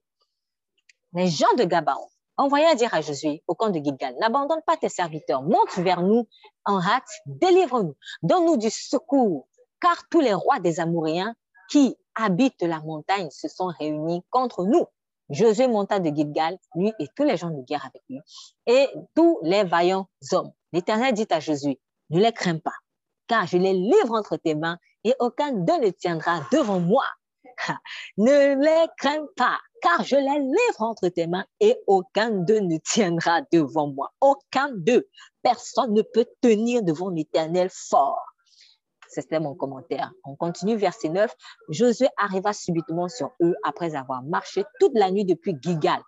Speaker 1: Les gens de Gabaon envoya dire à Josué au camp de Gilgal, n'abandonne pas tes serviteurs, monte vers nous en hâte, délivre-nous, donne-nous du secours, car tous les rois des Amoréens qui habitent la montagne se sont réunis contre nous. Josué monta de Gilgal, lui et tous les gens de guerre avec lui, et tous les vaillants hommes. L'Éternel dit à Josué, ne les crains pas, car je les livre entre tes mains, et aucun d'eux ne tiendra devant moi. Ne les crains pas, car je les livre entre tes mains, et aucun d'eux ne tiendra devant moi. Aucun d'eux. Personne ne peut tenir devant l'Éternel fort. C'était mon commentaire. On continue, verset 9. Josué arriva subitement sur eux après avoir marché toute la nuit depuis Gigal.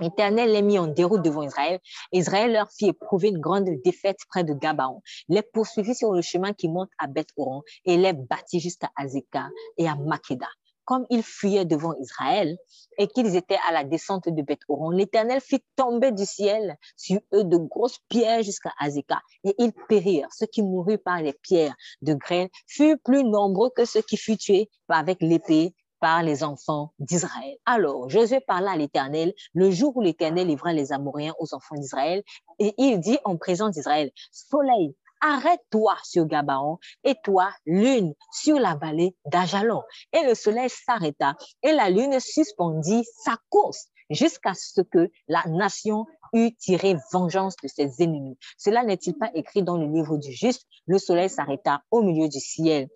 Speaker 1: L'Éternel les mit en déroute devant Israël. Israël leur fit éprouver une grande défaite près de Gabaon, les poursuivit sur le chemin qui monte à Beth-Horon et les battit jusqu'à Azeka et à Makeda comme ils fuyaient devant Israël et qu'ils étaient à la descente de Beth-Horon, l'Éternel fit tomber du ciel sur eux de grosses pierres jusqu'à Azeka et ils périrent. Ceux qui moururent par les pierres de grêle furent plus nombreux que ceux qui furent tués avec l'épée par les enfants d'Israël. Alors, Josué parla à l'Éternel le jour où l'Éternel livra les Amoréens aux enfants d'Israël et il dit en présence d'Israël, Soleil, arrête-toi sur Gabaon et toi, lune, sur la vallée d'Ajalon. Et le soleil s'arrêta et la lune suspendit sa course jusqu'à ce que la nation eût tiré vengeance de ses ennemis. Cela n'est-il pas écrit dans le livre du juste? Le soleil s'arrêta au milieu du ciel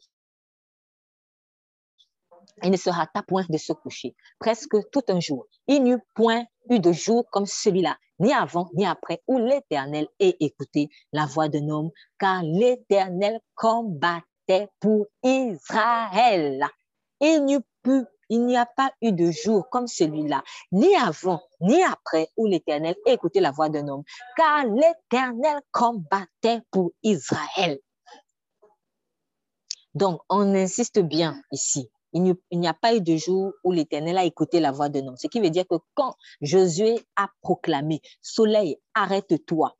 Speaker 1: il ne sera pas point de se coucher. Presque tout un jour. Il n'y eut point eu de jour comme celui-là, ni avant ni après, où l'Éternel ait écouté la voix d'un homme, car l'Éternel combattait pour Israël. Il n'y il n'y a pas eu de jour comme celui-là, ni avant, ni après, où l'Éternel ait écouté la voix d'un homme, car l'Éternel combattait pour Israël. Donc, on insiste bien ici il n'y a pas eu de jour où l'Éternel a écouté la voix de nom. Ce qui veut dire que quand Josué a proclamé, Soleil, arrête-toi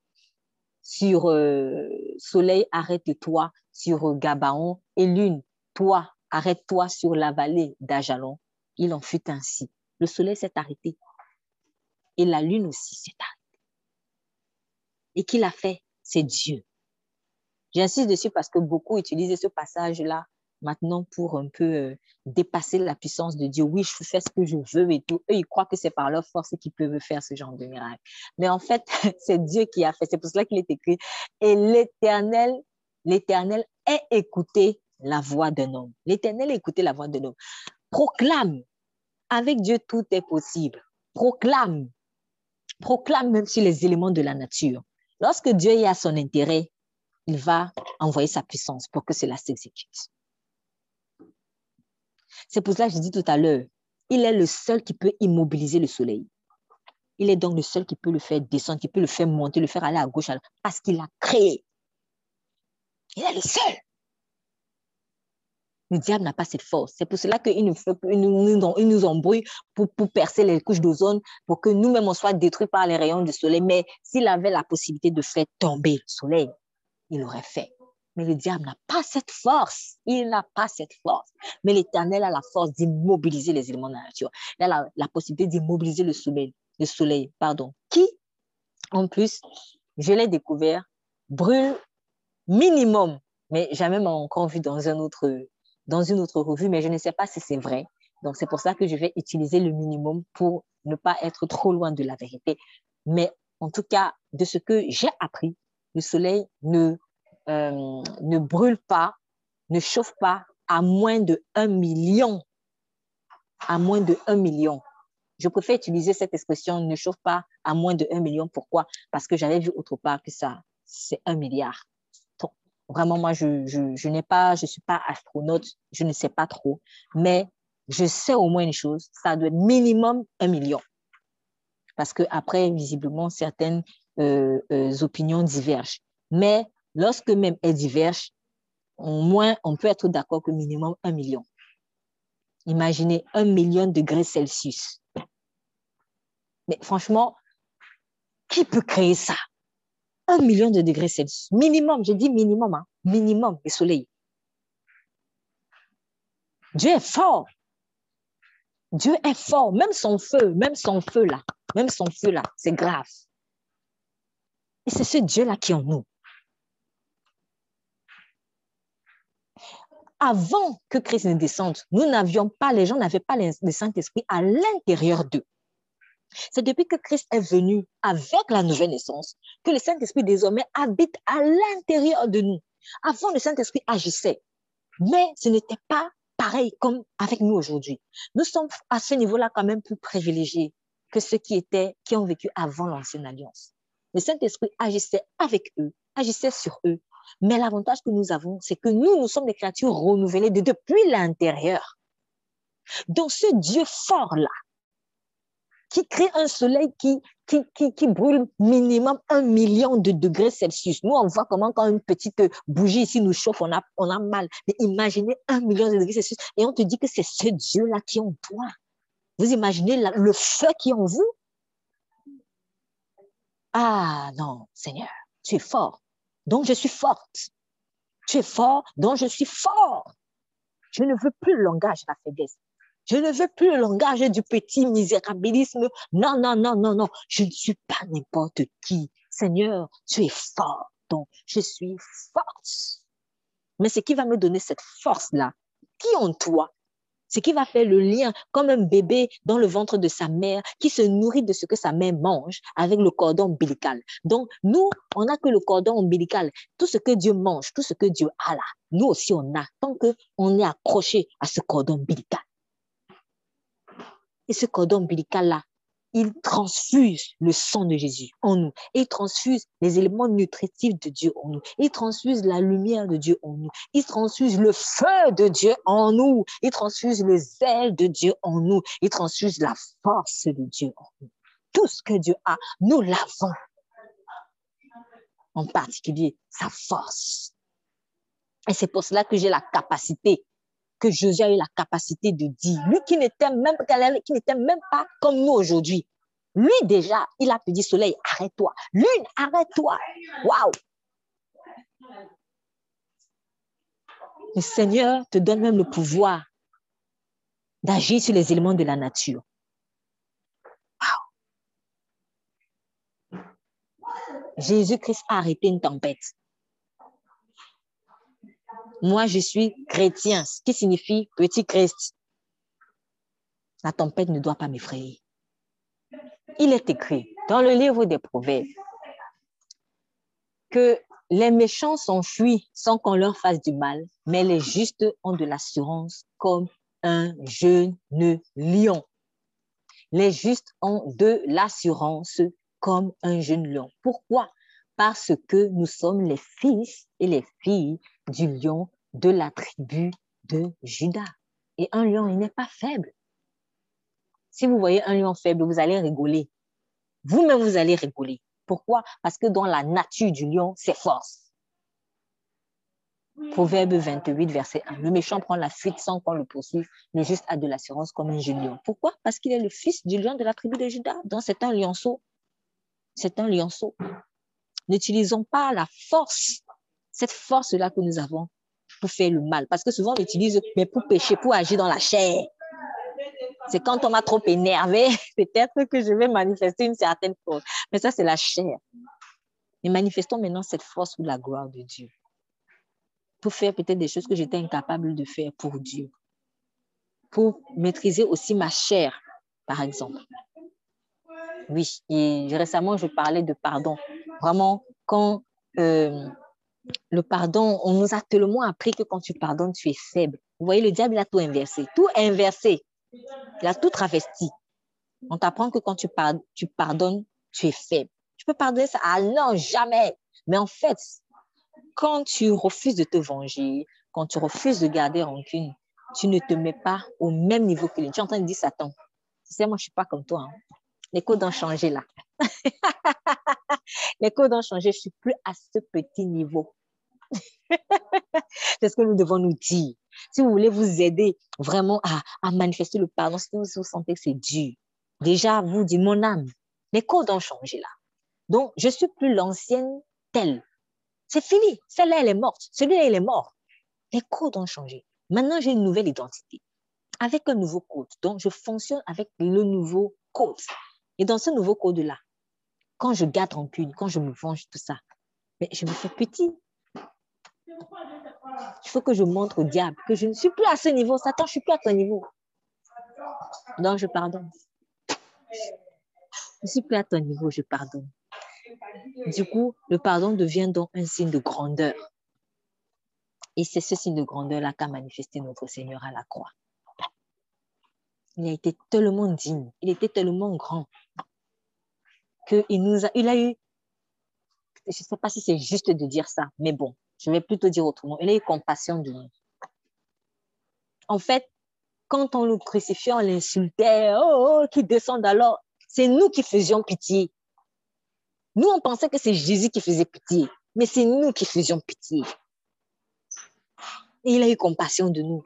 Speaker 1: sur euh, Soleil, arrête-toi sur Gabaon, et Lune, toi, arrête-toi sur la vallée d'Ajalon. Il en fut ainsi. Le Soleil s'est arrêté. Et la Lune aussi s'est arrêtée. Et qui l'a fait C'est Dieu. J'insiste dessus parce que beaucoup utilisent ce passage-là maintenant pour un peu euh, dépasser la puissance de Dieu. Oui, je fais ce que je veux et tout. Eux, ils croient que c'est par leur force qu'ils peuvent faire ce genre de miracle. Mais en fait, c'est Dieu qui a fait. C'est pour cela qu'il est écrit. Et l'Éternel, l'Éternel est écouté la voix d'un homme. L'Éternel a écouté la voix d'un homme. Proclame. Avec Dieu, tout est possible. Proclame. Proclame même sur les éléments de la nature. Lorsque Dieu y a son intérêt, il va envoyer sa puissance pour que cela s'exécute. C'est pour cela que je dis tout à l'heure, il est le seul qui peut immobiliser le soleil. Il est donc le seul qui peut le faire descendre, qui peut le faire monter, le faire aller à gauche, parce qu'il a créé. Il est le seul. Le diable n'a pas cette force. C'est pour cela qu'il nous, embrouille pour, percer les couches d'ozone, pour que nous-mêmes on soit détruits par les rayons du soleil. Mais s'il avait la possibilité de faire tomber le soleil, il aurait fait. Mais le diable n'a pas cette force. Il n'a pas cette force. Mais l'Éternel a la force d'immobiliser les éléments de la nature. Il a la, possibilité d'immobiliser le soleil, le soleil, pardon, qui, en plus, je l'ai découvert, brûle minimum, mais jamais encore vu dans un autre dans une autre revue, mais je ne sais pas si c'est vrai. Donc, c'est pour ça que je vais utiliser le minimum pour ne pas être trop loin de la vérité. Mais en tout cas, de ce que j'ai appris, le soleil ne, euh, ne brûle pas, ne chauffe pas à moins de 1 million. À moins de 1 million. Je préfère utiliser cette expression ne chauffe pas à moins de 1 million. Pourquoi? Parce que j'avais vu autre part que ça, c'est 1 milliard. Vraiment, moi, je, je, je n'ai pas, je suis pas astronaute, je ne sais pas trop, mais je sais au moins une chose, ça doit être minimum un million. Parce que après, visiblement, certaines euh, euh, opinions divergent. Mais lorsque même elles divergent, au moins, on peut être d'accord que minimum un million. Imaginez un million de degrés Celsius. Mais franchement, qui peut créer ça? Un million de degrés Celsius. Minimum, je dis minimum, hein, minimum le soleil. Dieu est fort. Dieu est fort. Même son feu, même son feu là, même son feu là, c'est grave. Et c'est ce Dieu-là qui est en nous. Avant que Christ ne descende, nous n'avions pas, les gens n'avaient pas le Saint-Esprit à l'intérieur d'eux. C'est depuis que Christ est venu avec la nouvelle naissance que le Saint-Esprit désormais habite à l'intérieur de nous. Avant, le Saint-Esprit agissait, mais ce n'était pas pareil comme avec nous aujourd'hui. Nous sommes à ce niveau-là quand même plus privilégiés que ceux qui étaient, qui ont vécu avant l'ancienne alliance. Le Saint-Esprit agissait avec eux, agissait sur eux. Mais l'avantage que nous avons, c'est que nous, nous sommes des créatures renouvelées de depuis l'intérieur. Donc ce Dieu fort-là, qui crée un soleil qui, qui, qui, qui, brûle minimum un million de degrés Celsius. Nous, on voit comment quand une petite bougie ici nous chauffe, on a, on a mal. Mais imaginez un million de degrés Celsius et on te dit que c'est ce Dieu-là qui est en toi. Vous imaginez le feu qui est en vous? Ah non, Seigneur, tu es fort. Donc je suis forte. Tu es fort, donc je suis fort. Je ne veux plus le langage de la faiblesse. Je ne veux plus le langage du petit misérabilisme. Non, non, non, non, non. Je ne suis pas n'importe qui. Seigneur, tu es fort. Donc, je suis forte. Mais ce qui va me donner cette force-là, qui en toi, ce qui va faire le lien comme un bébé dans le ventre de sa mère qui se nourrit de ce que sa mère mange avec le cordon ombilical. Donc, nous, on n'a que le cordon ombilical. Tout ce que Dieu mange, tout ce que Dieu a là, nous aussi on a, tant qu'on est accroché à ce cordon ombilical. Et ce cordon ombilical-là, il transfuse le sang de Jésus en nous. il transfuse les éléments nutritifs de Dieu en nous. Il transfuse la lumière de Dieu en nous. Il transfuse le feu de Dieu en nous. Il transfuse le zèle de Dieu en nous. Il transfuse la force de Dieu en nous. Tout ce que Dieu a, nous l'avons. En particulier, sa force. Et c'est pour cela que j'ai la capacité que Josué a eu la capacité de dire. Lui qui n'était même, qui n'était même pas comme nous aujourd'hui. Lui déjà, il a pu dire soleil, arrête-toi. Lune, arrête-toi. Waouh! Le Seigneur te donne même le pouvoir d'agir sur les éléments de la nature. Wow. Jésus-Christ a arrêté une tempête. Moi, je suis chrétien, ce qui signifie petit Christ. La tempête ne doit pas m'effrayer. Il est écrit dans le livre des Proverbes que les méchants s'enfuient sans qu'on leur fasse du mal, mais les justes ont de l'assurance comme un jeune lion. Les justes ont de l'assurance comme un jeune lion. Pourquoi? Parce que nous sommes les fils et les filles du lion de la tribu de Judas. Et un lion, il n'est pas faible. Si vous voyez un lion faible, vous allez rigoler. Vous-même, vous allez rigoler. Pourquoi? Parce que dans la nature du lion, c'est force. Proverbe 28, verset 1. Le méchant prend la fuite sans qu'on le poursuive. Le juste a de l'assurance comme un jeune lion. Pourquoi? Parce qu'il est le fils du lion de la tribu de Judas. Donc, c'est un lionceau. C'est un lionceau. N'utilisons pas la force, cette force-là que nous avons pour faire le mal. Parce que souvent, on l'utilise mais pour pécher, pour agir dans la chair. C'est quand on m'a trop énervé, peut-être que je vais manifester une certaine force. Mais ça, c'est la chair. Mais manifestons maintenant cette force pour la gloire de Dieu. Pour faire peut-être des choses que j'étais incapable de faire pour Dieu. Pour maîtriser aussi ma chair, par exemple. Oui, récemment, je parlais de pardon. Vraiment, quand euh, le pardon, on nous a tellement appris que quand tu pardonnes, tu es faible. Vous voyez, le diable, il a tout inversé. Tout inversé. Il a tout travesti. On t'apprend que quand tu, pardonnes, tu es faible. Tu peux pardonner ça Ah non, jamais. Mais en fait, quand tu refuses de te venger, quand tu refuses de garder rancune, tu ne te mets pas au même niveau que lui. Tu es en train de dire Satan. Tu sais, moi, je ne suis pas comme toi. Hein. Les codes ont changé là. Les codes ont changé. Je ne suis plus à ce petit niveau. C'est ce que nous devons nous dire. Si vous voulez vous aider vraiment à, manifester le pardon, si vous, sentez que c'est dur, déjà, vous dites, mon âme, les codes ont changé là. Donc, je suis plus l'ancienne telle. C'est fini. Celle-là, elle est morte. Celui-là, il est mort. Les codes ont changé. Maintenant, j'ai une nouvelle identité avec un nouveau code. Donc, je fonctionne avec le nouveau code. Et dans ce nouveau code-là, quand je garde rancune, quand je me venge, tout ça, mais je me fais petit. Il faut que je montre au diable que je ne suis plus à ce niveau. Satan, je ne suis plus à ton niveau. Donc, je pardonne. Je ne suis plus à ton niveau, je pardonne. Du coup, le pardon devient donc un signe de grandeur. Et c'est ce signe de grandeur-là qu'a manifesté notre Seigneur à la croix. Il a été tellement digne, il était tellement grand, qu'il nous a, il a eu, je ne sais pas si c'est juste de dire ça, mais bon, je vais plutôt dire autrement. Il a eu compassion de nous. En fait, quand on le crucifiait, on l'insultait, oh, oh, qui descend alors, c'est nous qui faisions pitié. Nous, on pensait que c'est Jésus qui faisait pitié, mais c'est nous qui faisions pitié. Et il a eu compassion de nous.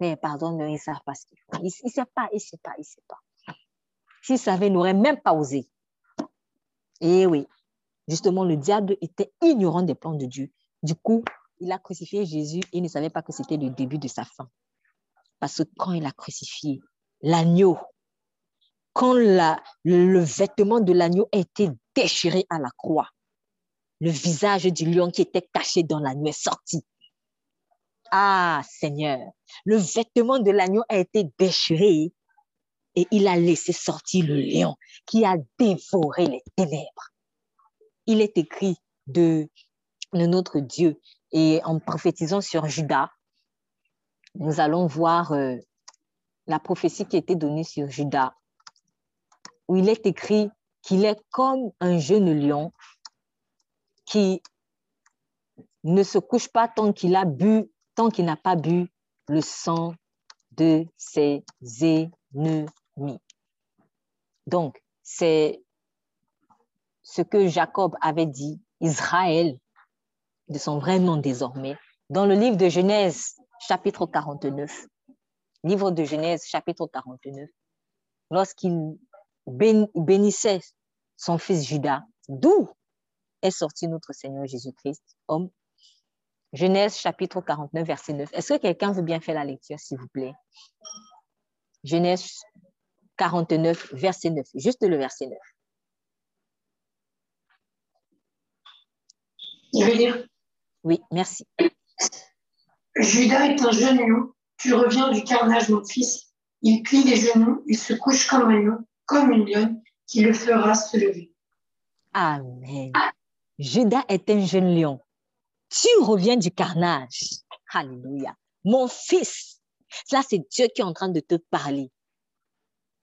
Speaker 1: Mais pardon, mais il ne sait pas ce qu'il faut. Il ne sait pas, il ne sait pas, il ne sait pas. S'il savait, il n'aurait même pas osé. Et oui, justement, le diable était ignorant des plans de Dieu. Du coup, il a crucifié Jésus et il ne savait pas que c'était le début de sa fin. Parce que quand il a crucifié l'agneau, quand la, le vêtement de l'agneau a été déchiré à la croix, le visage du lion qui était caché dans l'agneau est sorti. Ah Seigneur, le vêtement de l'agneau a été déchiré et il a laissé sortir le lion qui a dévoré les ténèbres. Il est écrit de notre Dieu. Et en prophétisant sur Judas, nous allons voir euh, la prophétie qui a été donnée sur Judas, où il est écrit qu'il est comme un jeune lion qui ne se couche pas tant qu'il a bu, tant qu'il n'a pas bu le sang de ses ennemis. Donc, c'est ce que Jacob avait dit, Israël de son vrai nom désormais, dans le livre de Genèse, chapitre 49. Livre de Genèse, chapitre 49. Lorsqu'il bénissait son fils Judas, d'où est sorti notre Seigneur Jésus-Christ, homme? Genèse, chapitre 49, verset 9. Est-ce que quelqu'un veut bien faire la lecture, s'il vous plaît? Genèse 49, verset 9. Juste le verset 9.
Speaker 2: Je vais lire.
Speaker 1: Oui, merci.
Speaker 2: Judas est un jeune lion. Tu reviens du carnage, mon fils. Il plie les genoux, il se couche comme un lion, comme une lionne, qui le fera se lever.
Speaker 1: Amen. Judas est un jeune lion. Tu reviens du carnage. Alléluia. Mon fils, là c'est Dieu qui est en train de te parler.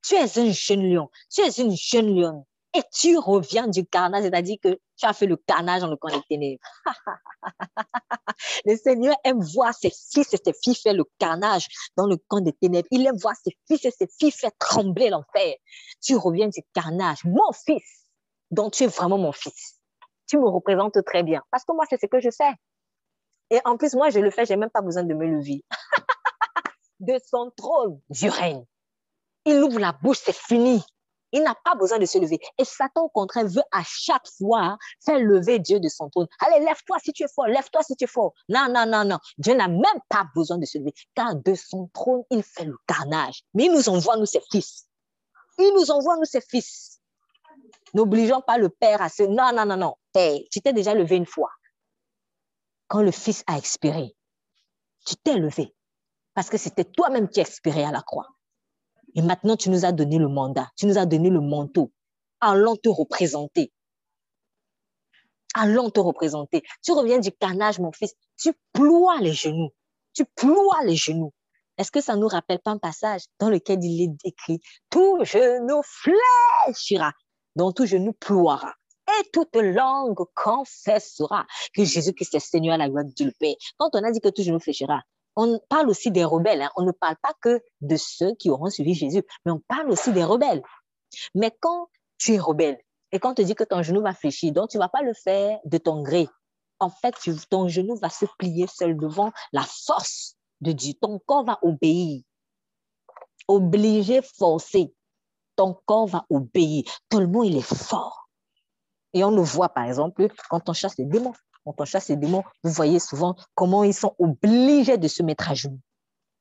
Speaker 1: Tu es un jeune lion, tu es une jeune lionne. et tu reviens du carnage, c'est-à-dire que tu as fait le carnage dans le camp des ténèbres. le Seigneur aime voir ses fils et ses filles faire le carnage dans le camp des ténèbres. Il aime voir ses fils et ses filles faire trembler l'enfer. Tu reviens du carnage. Mon fils, dont tu es vraiment mon fils. Tu me représentes très bien. Parce que moi, c'est ce que je fais. Et en plus, moi, je le fais, j'ai même pas besoin de me lever. de son trône du règne. Il ouvre la bouche, c'est fini. Il n'a pas besoin de se lever. Et Satan, au contraire, veut à chaque fois faire lever Dieu de son trône. Allez, lève-toi si tu es fort, lève-toi si tu es fort. Non, non, non, non. Dieu n'a même pas besoin de se lever, car de son trône, il fait le carnage. Mais il nous envoie, nous, ses fils. Il nous envoie, nous, ses fils. N'obligeons pas le Père à se... Non, non, non, non. tu t'es déjà levé une fois. Quand le Fils a expiré, tu t'es levé. Parce que c'était toi-même qui expirais à la croix. Et maintenant, tu nous as donné le mandat, tu nous as donné le manteau. Allons te représenter. Allons te représenter. Tu reviens du carnage, mon fils. Tu ploies les genoux. Tu ploies les genoux. Est-ce que ça ne nous rappelle pas un passage dans lequel il est écrit Tout genou fléchira, dont tout genou ploiera et toute langue confessera que Jésus-Christ est Seigneur à la gloire le Père. Quand on a dit que tout genou fléchira, on parle aussi des rebelles. Hein. On ne parle pas que de ceux qui auront suivi Jésus, mais on parle aussi des rebelles. Mais quand tu es rebelle et quand on te dit que ton genou va fléchir, donc tu ne vas pas le faire de ton gré. En fait, ton genou va se plier seul devant la force de Dieu. Ton corps va obéir. Obligé, forcé. Ton corps va obéir. Monde, il est fort. Et on le voit, par exemple, quand on chasse les démons quand on chasse les démons, vous voyez souvent comment ils sont obligés de se mettre à genoux.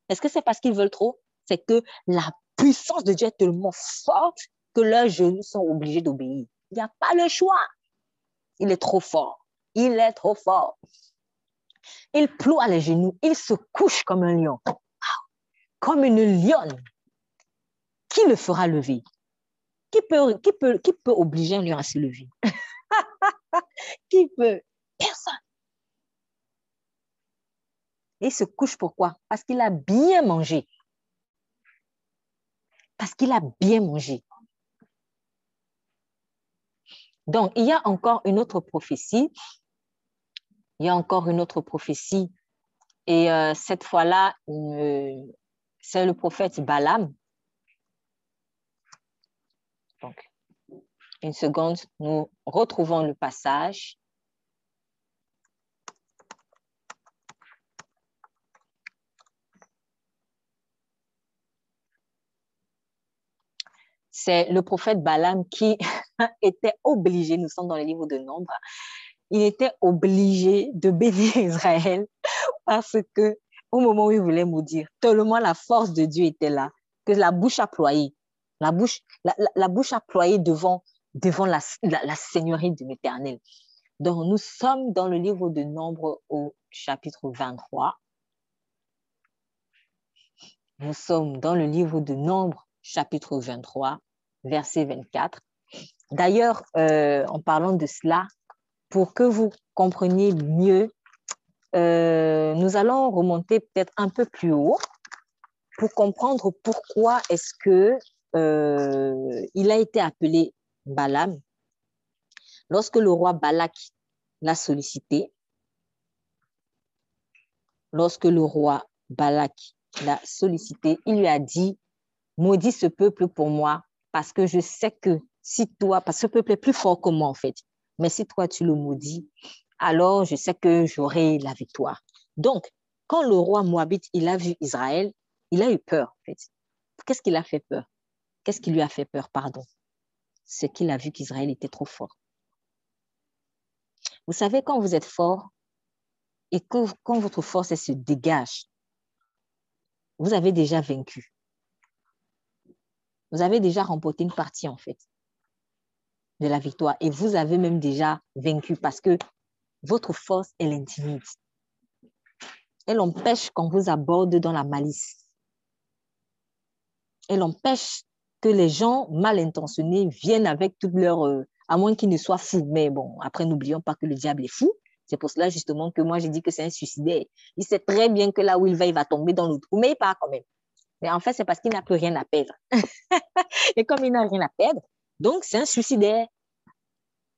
Speaker 1: Est-ce que c'est parce qu'ils veulent trop? C'est que la puissance de Dieu est tellement forte que leurs genoux sont obligés d'obéir. Il n'y a pas le choix. Il est trop fort. Il est trop fort. Il ploie les genoux. Il se couche comme un lion. Comme une lionne. Qui le fera lever? Qui peut, qui, peut, qui peut obliger un lion à se lever? Qui peut Personne. Et il se couche pourquoi? Parce qu'il a bien mangé. Parce qu'il a bien mangé. Donc, il y a encore une autre prophétie. Il y a encore une autre prophétie. Et euh, cette fois-là, c'est le prophète Balaam. Donc, une seconde, nous retrouvons le passage. C'est le prophète Balaam qui était obligé, nous sommes dans les livres de Nombre, il était obligé de bénir Israël parce que au moment où il voulait maudire, tellement la force de Dieu était là que la bouche a ployé, la bouche, la, bouche a devant, devant la, la seigneurie de l'Éternel. Donc, nous sommes dans le livre de Nombre au chapitre 23. Nous sommes dans le livre de Nombre, chapitre 23 verset 24. D'ailleurs, euh, en parlant de cela, pour que vous compreniez mieux, euh, nous allons remonter peut-être un peu plus haut pour comprendre pourquoi est-ce que euh, il a été appelé Balaam. Lorsque le roi Balak l'a sollicité, lorsque le roi Balak l'a sollicité, il lui a dit, maudit ce peuple pour moi, parce que je sais que si toi, parce que ce peuple est plus fort que moi en fait, mais si toi tu le maudis, alors je sais que j'aurai la victoire. Donc, quand le roi Moabite, il a vu Israël, il a eu peur en fait. Qu'est-ce qu'il a fait peur? Qu'est-ce qui lui a fait peur, pardon C'est qu'il a vu qu'Israël était trop fort. Vous savez, quand vous êtes fort et que, quand votre force se dégage, vous avez déjà vaincu vous avez déjà remporté une partie, en fait, de la victoire. Et vous avez même déjà vaincu parce que votre force, elle intimide. Elle empêche qu'on vous aborde dans la malice. Elle empêche que les gens mal intentionnés viennent avec toute leur... Euh, à moins qu'ils ne soient fous. Mais bon, après, n'oublions pas que le diable est fou. C'est pour cela justement que moi, j'ai dit que c'est un suicidaire. Il sait très bien que là où il va, il va tomber dans trou, mais il part quand même. Mais en fait, c'est parce qu'il n'a plus rien à perdre. et comme il n'a rien à perdre, Donc, c'est un suicidaire.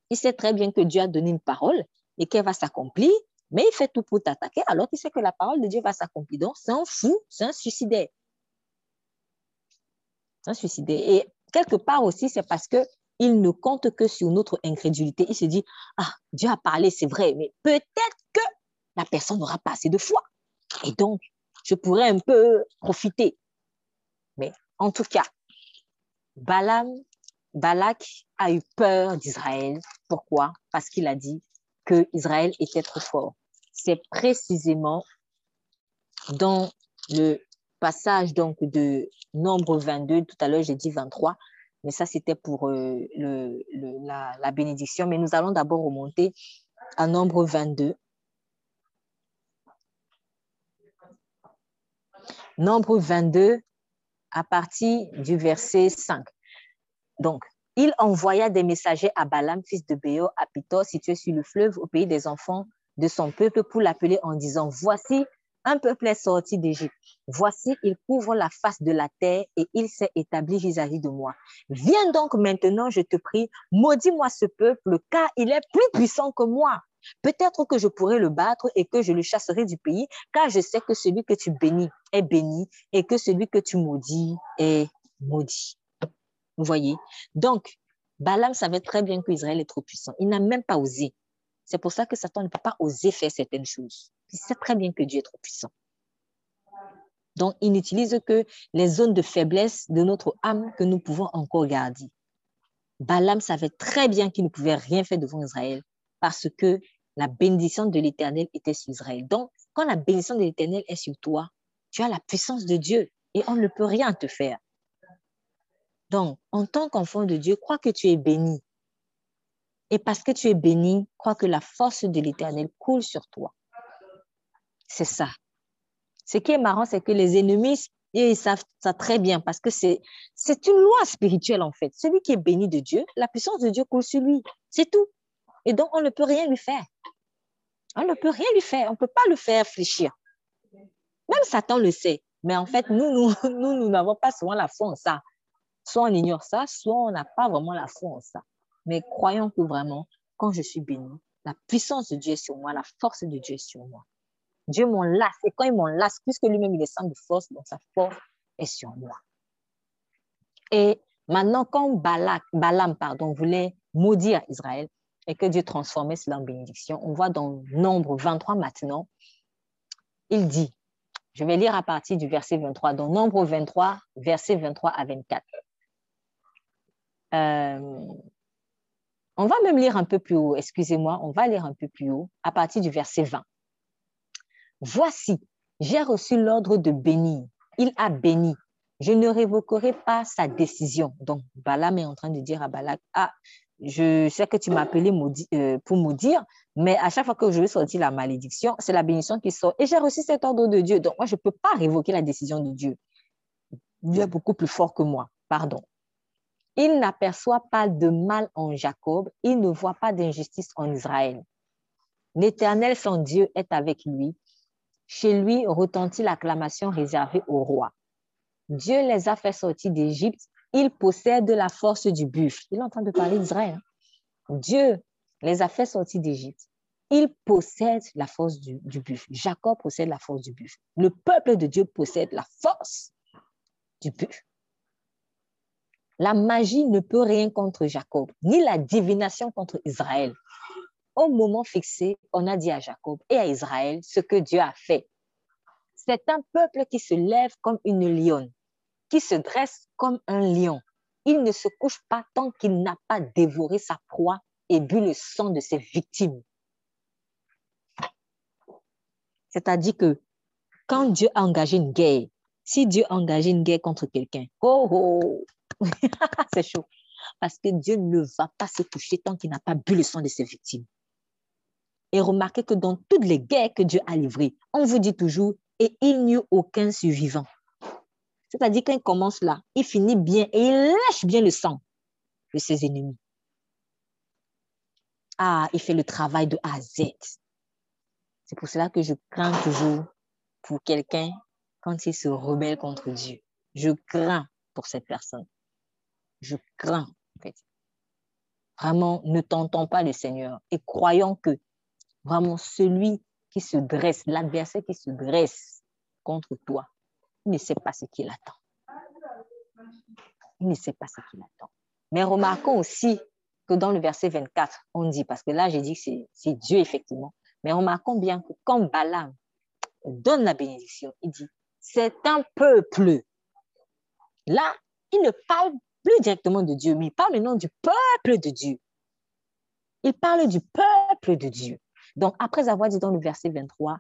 Speaker 1: Il sait très bien que Dieu a donné une parole et qu'elle va s'accomplir, mais il fait tout pour t'attaquer alors qu'il sait que la parole de Dieu va s'accomplir. Donc, c'est un fou, c'est un suicidaire. C'est un suicidaire. Et quelque part aussi, c'est parce que il ne compte que sur notre incrédulité. Il se dit, ah, Dieu a parlé, c'est vrai, mais peut-être que la personne n'aura pas assez de foi. Et donc, je pourrais un peu profiter. En tout cas, Balak a eu peur d'Israël. Pourquoi? Parce qu'il a dit que Israël était trop fort. C'est précisément dans le passage donc de Nombre 22, tout à l'heure j'ai dit 23, mais ça c'était pour euh, la, la, bénédiction. Mais nous allons d'abord remonter à Nombre 22. Nombre 22 à partir du verset 5. Donc, il envoya des messagers à Balaam, fils de Béor, à Pitor, situé sur le fleuve, au pays des enfants de son peuple, pour l'appeler en disant, voici, un peuple est sorti d'Égypte. Voici, il couvre la face de la terre et il s'est établi vis-à-vis de moi. Viens donc maintenant, je te prie, maudis-moi ce peuple, car il est plus puissant que moi. Peut-être que je pourrais le battre et que je le chasserai du pays, car je sais que celui que tu bénis est béni et que celui que tu maudis est maudit. Vous voyez? Donc, Balaam savait très bien qu'Israël est trop puissant. Il n'a même pas osé. C'est pour ça que Satan ne peut pas oser faire certaines choses. Il sait très bien que Dieu est trop puissant. Donc, il n'utilise que les zones de faiblesse de notre âme que nous pouvons encore garder. Balaam savait très bien qu'il ne pouvait rien faire devant Israël parce que la bénédiction de l'Éternel était sur Israël. Donc, quand la bénédiction de l'Éternel est sur toi, tu as la puissance de Dieu et on ne peut rien te faire. Donc, en tant qu'enfant de Dieu, crois que tu es béni. Et parce que tu es béni, crois que la force de l'Éternel coule sur toi. C'est ça. Ce qui est marrant, c'est que les ennemis, ils savent ça très bien parce que c'est une loi spirituelle en fait. Celui qui est béni de Dieu, la puissance de Dieu coule sur lui. C'est tout. Et donc, on ne peut rien lui faire. On ne peut rien lui faire. On ne peut pas le faire fléchir. Même Satan le sait. Mais en fait, nous, nous, nous, n'avons pas souvent la foi en ça. Soit on ignore ça, soit on n'a pas vraiment la foi en ça. Mais croyons que vraiment, quand je suis béni, la puissance de Dieu est sur moi, la force de Dieu est sur moi. Dieu m'enlace. Et quand il m'enlace, puisque lui-même il est sans de force, donc sa force est sur moi. Et maintenant, quand Balak, Balaam pardon, voulait maudire Israël et que Dieu transformait cela en bénédiction, on voit dans Nombre 23 maintenant, il dit, je vais lire à partir du verset 23, dans Nombre 23, verset 23 à 24. Euh, on va même lire un peu plus haut, excusez-moi, on va lire un peu plus haut, à partir du verset 20. Voici, j'ai reçu l'ordre de bénir. Il a béni. Je ne révoquerai pas sa décision. Donc, Balaam est en train de dire à Balak, ah, je sais que tu m'as appelé euh, pour maudire, mais à chaque fois que je vais sortir la malédiction, c'est la bénédiction qui sort. Et j'ai reçu cet ordre de Dieu. Donc, moi, je ne peux pas révoquer la décision de Dieu. Dieu est beaucoup plus fort que moi. Pardon. Il n'aperçoit pas de mal en Jacob, il ne voit pas d'injustice en Israël. L'Éternel, son Dieu, est avec lui. Chez lui retentit l'acclamation réservée au roi. Dieu les a fait sortir d'Égypte. Il possède la force du buffle. Il est en train de parler d'Israël. Hein. Dieu les a fait sortir d'Égypte. Il possède la force du, du buffle. Jacob possède la force du buffle. Le peuple de Dieu possède la force du buffle. La magie ne peut rien contre Jacob, ni la divination contre Israël. Au moment fixé, on a dit à Jacob et à Israël ce que Dieu a fait. C'est un peuple qui se lève comme une lionne, qui se dresse comme un lion. Il ne se couche pas tant qu'il n'a pas dévoré sa proie et bu le sang de ses victimes. C'est-à-dire que quand Dieu a engagé une guerre, si Dieu a engagé une guerre contre quelqu'un, oh, oh, c'est chaud. Parce que Dieu ne va pas se coucher tant qu'il n'a pas bu le sang de ses victimes. Et remarquez que dans toutes les guerres que Dieu a livrées, on vous dit toujours, et il n'y eut aucun survivant. C'est-à-dire qu'il commence là, il finit bien et il lâche bien le sang de ses ennemis. Ah, il fait le travail de A à Z. C'est pour cela que je crains toujours pour quelqu'un quand il se rebelle contre Dieu. Je crains pour cette personne je crains. En fait. vraiment ne tentons pas le Seigneur et croyons que vraiment celui qui se dresse, l'adversaire qui se dresse contre toi, ne sait pas ce qu'il attend. Il ne sait pas ce qu'il attend. Mais remarquons aussi que dans le verset 24, on dit, parce que là, j'ai dit que c'est Dieu, effectivement, mais remarquons bien que quand Balaam donne la bénédiction, il dit, c'est un peuple. Là, il ne parle plus directement de Dieu, mais il parle maintenant du peuple de Dieu. Il parle du peuple de Dieu. Donc, après avoir dit dans le verset 23,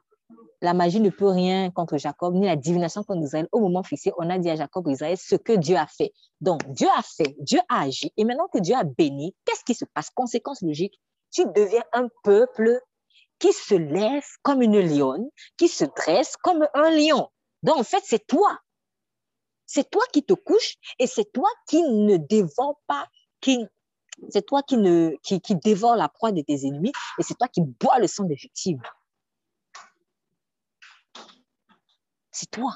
Speaker 1: la magie ne peut rien contre Jacob, ni la divination contre Israël. Au moment fixé, on a dit à Jacob et Israël ce que Dieu a fait. Donc, Dieu a fait, Dieu a agi. Et maintenant que Dieu a béni, qu'est-ce qui se passe? Conséquence logique, tu deviens un peuple qui se lève comme une lionne, qui se dresse comme un lion. Donc, en fait, c'est toi. C'est toi qui te couches et c'est toi qui ne dévore pas, qui, c'est toi qui, ne, qui, qui dévore la proie de tes ennemis et c'est toi qui bois le sang des victimes. C'est toi.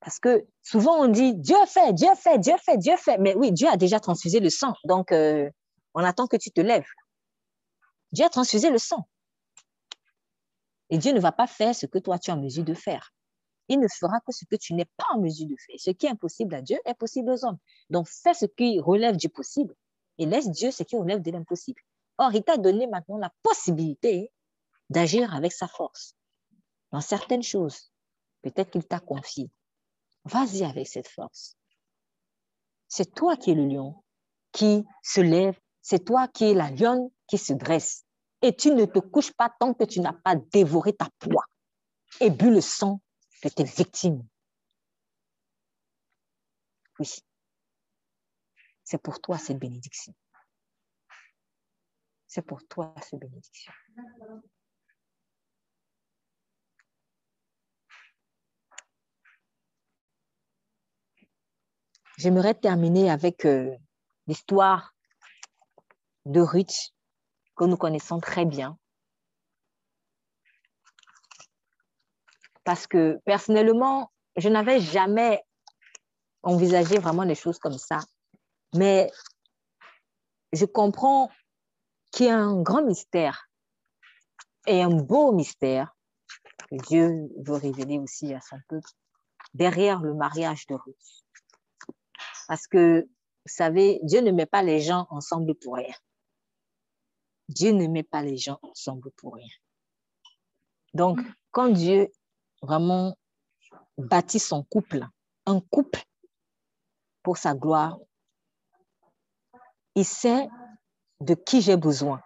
Speaker 1: Parce que souvent on dit Dieu fait, Dieu fait, Dieu fait, Dieu fait. Mais oui, Dieu a déjà transfusé le sang. Donc, euh, on attend que tu te lèves. Dieu a transfusé le sang. Et Dieu ne va pas faire ce que toi tu es en mesure de faire. Il ne fera que ce que tu n'es pas en mesure de faire. Ce qui est impossible à Dieu est possible aux hommes. Donc fais ce qui relève du possible et laisse Dieu ce qui relève de l'impossible. Or, il t'a donné maintenant la possibilité d'agir avec sa force dans certaines choses. Peut-être qu'il t'a confié. Vas-y avec cette force. C'est toi qui es le lion qui se lève. C'est toi qui es la lionne qui se dresse et tu ne te couches pas tant que tu n'as pas dévoré ta proie et bu le sang de tes victimes. Oui, c'est pour toi cette bénédiction. C'est pour toi cette bénédiction. J'aimerais terminer avec euh, l'histoire de Ruth que nous connaissons très bien. Parce que personnellement, je n'avais jamais envisagé vraiment les choses comme ça. Mais je comprends qu'il y a un grand mystère et un beau mystère que Dieu veut révéler aussi à son peuple derrière le mariage de Ruth. Parce que, vous savez, Dieu ne met pas les gens ensemble pour rien. Dieu ne met pas les gens ensemble pour rien. Donc, quand Dieu vraiment bâtit son couple, un couple pour sa gloire, il sait de qui j'ai besoin.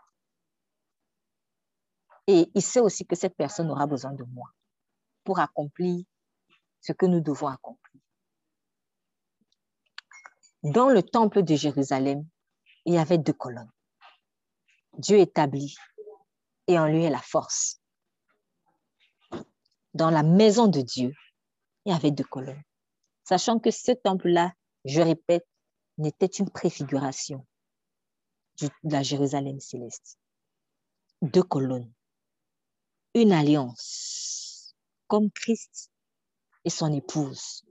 Speaker 1: Et il sait aussi que cette personne aura besoin de moi pour accomplir ce que nous devons accomplir. Dans le temple de Jérusalem, il y avait deux colonnes. Dieu établit et en lui est la force. Dans la maison de Dieu, il y avait deux colonnes. Sachant que ce temple-là, je répète, n'était une préfiguration de la Jérusalem céleste. Deux colonnes. Une alliance, comme Christ et son épouse.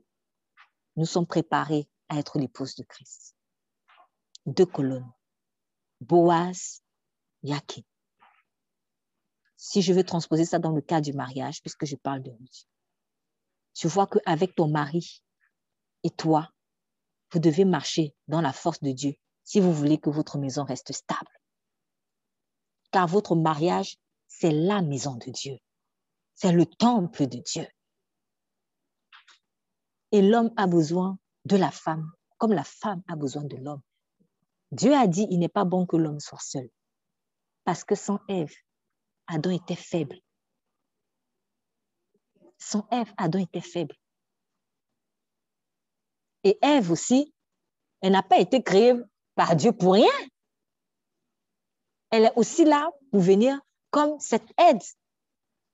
Speaker 1: Nous sommes préparés à être l'épouse de Christ. Deux colonnes. Boaz Yakin. Si je veux transposer ça dans le cas du mariage, puisque je parle de Ruth, tu vois qu'avec ton mari et toi, vous devez marcher dans la force de Dieu si vous voulez que votre maison reste stable. Car votre mariage, c'est la maison de Dieu. C'est le temple de Dieu. Et l'homme a besoin de la femme, comme la femme a besoin de l'homme. Dieu a dit, il n'est pas bon que l'homme soit seul. Parce que sans Ève, Adam était faible. Sans Ève, Adam était faible. Et Ève aussi, elle n'a pas été créée par Dieu pour rien. Elle est aussi là pour venir comme cette aide,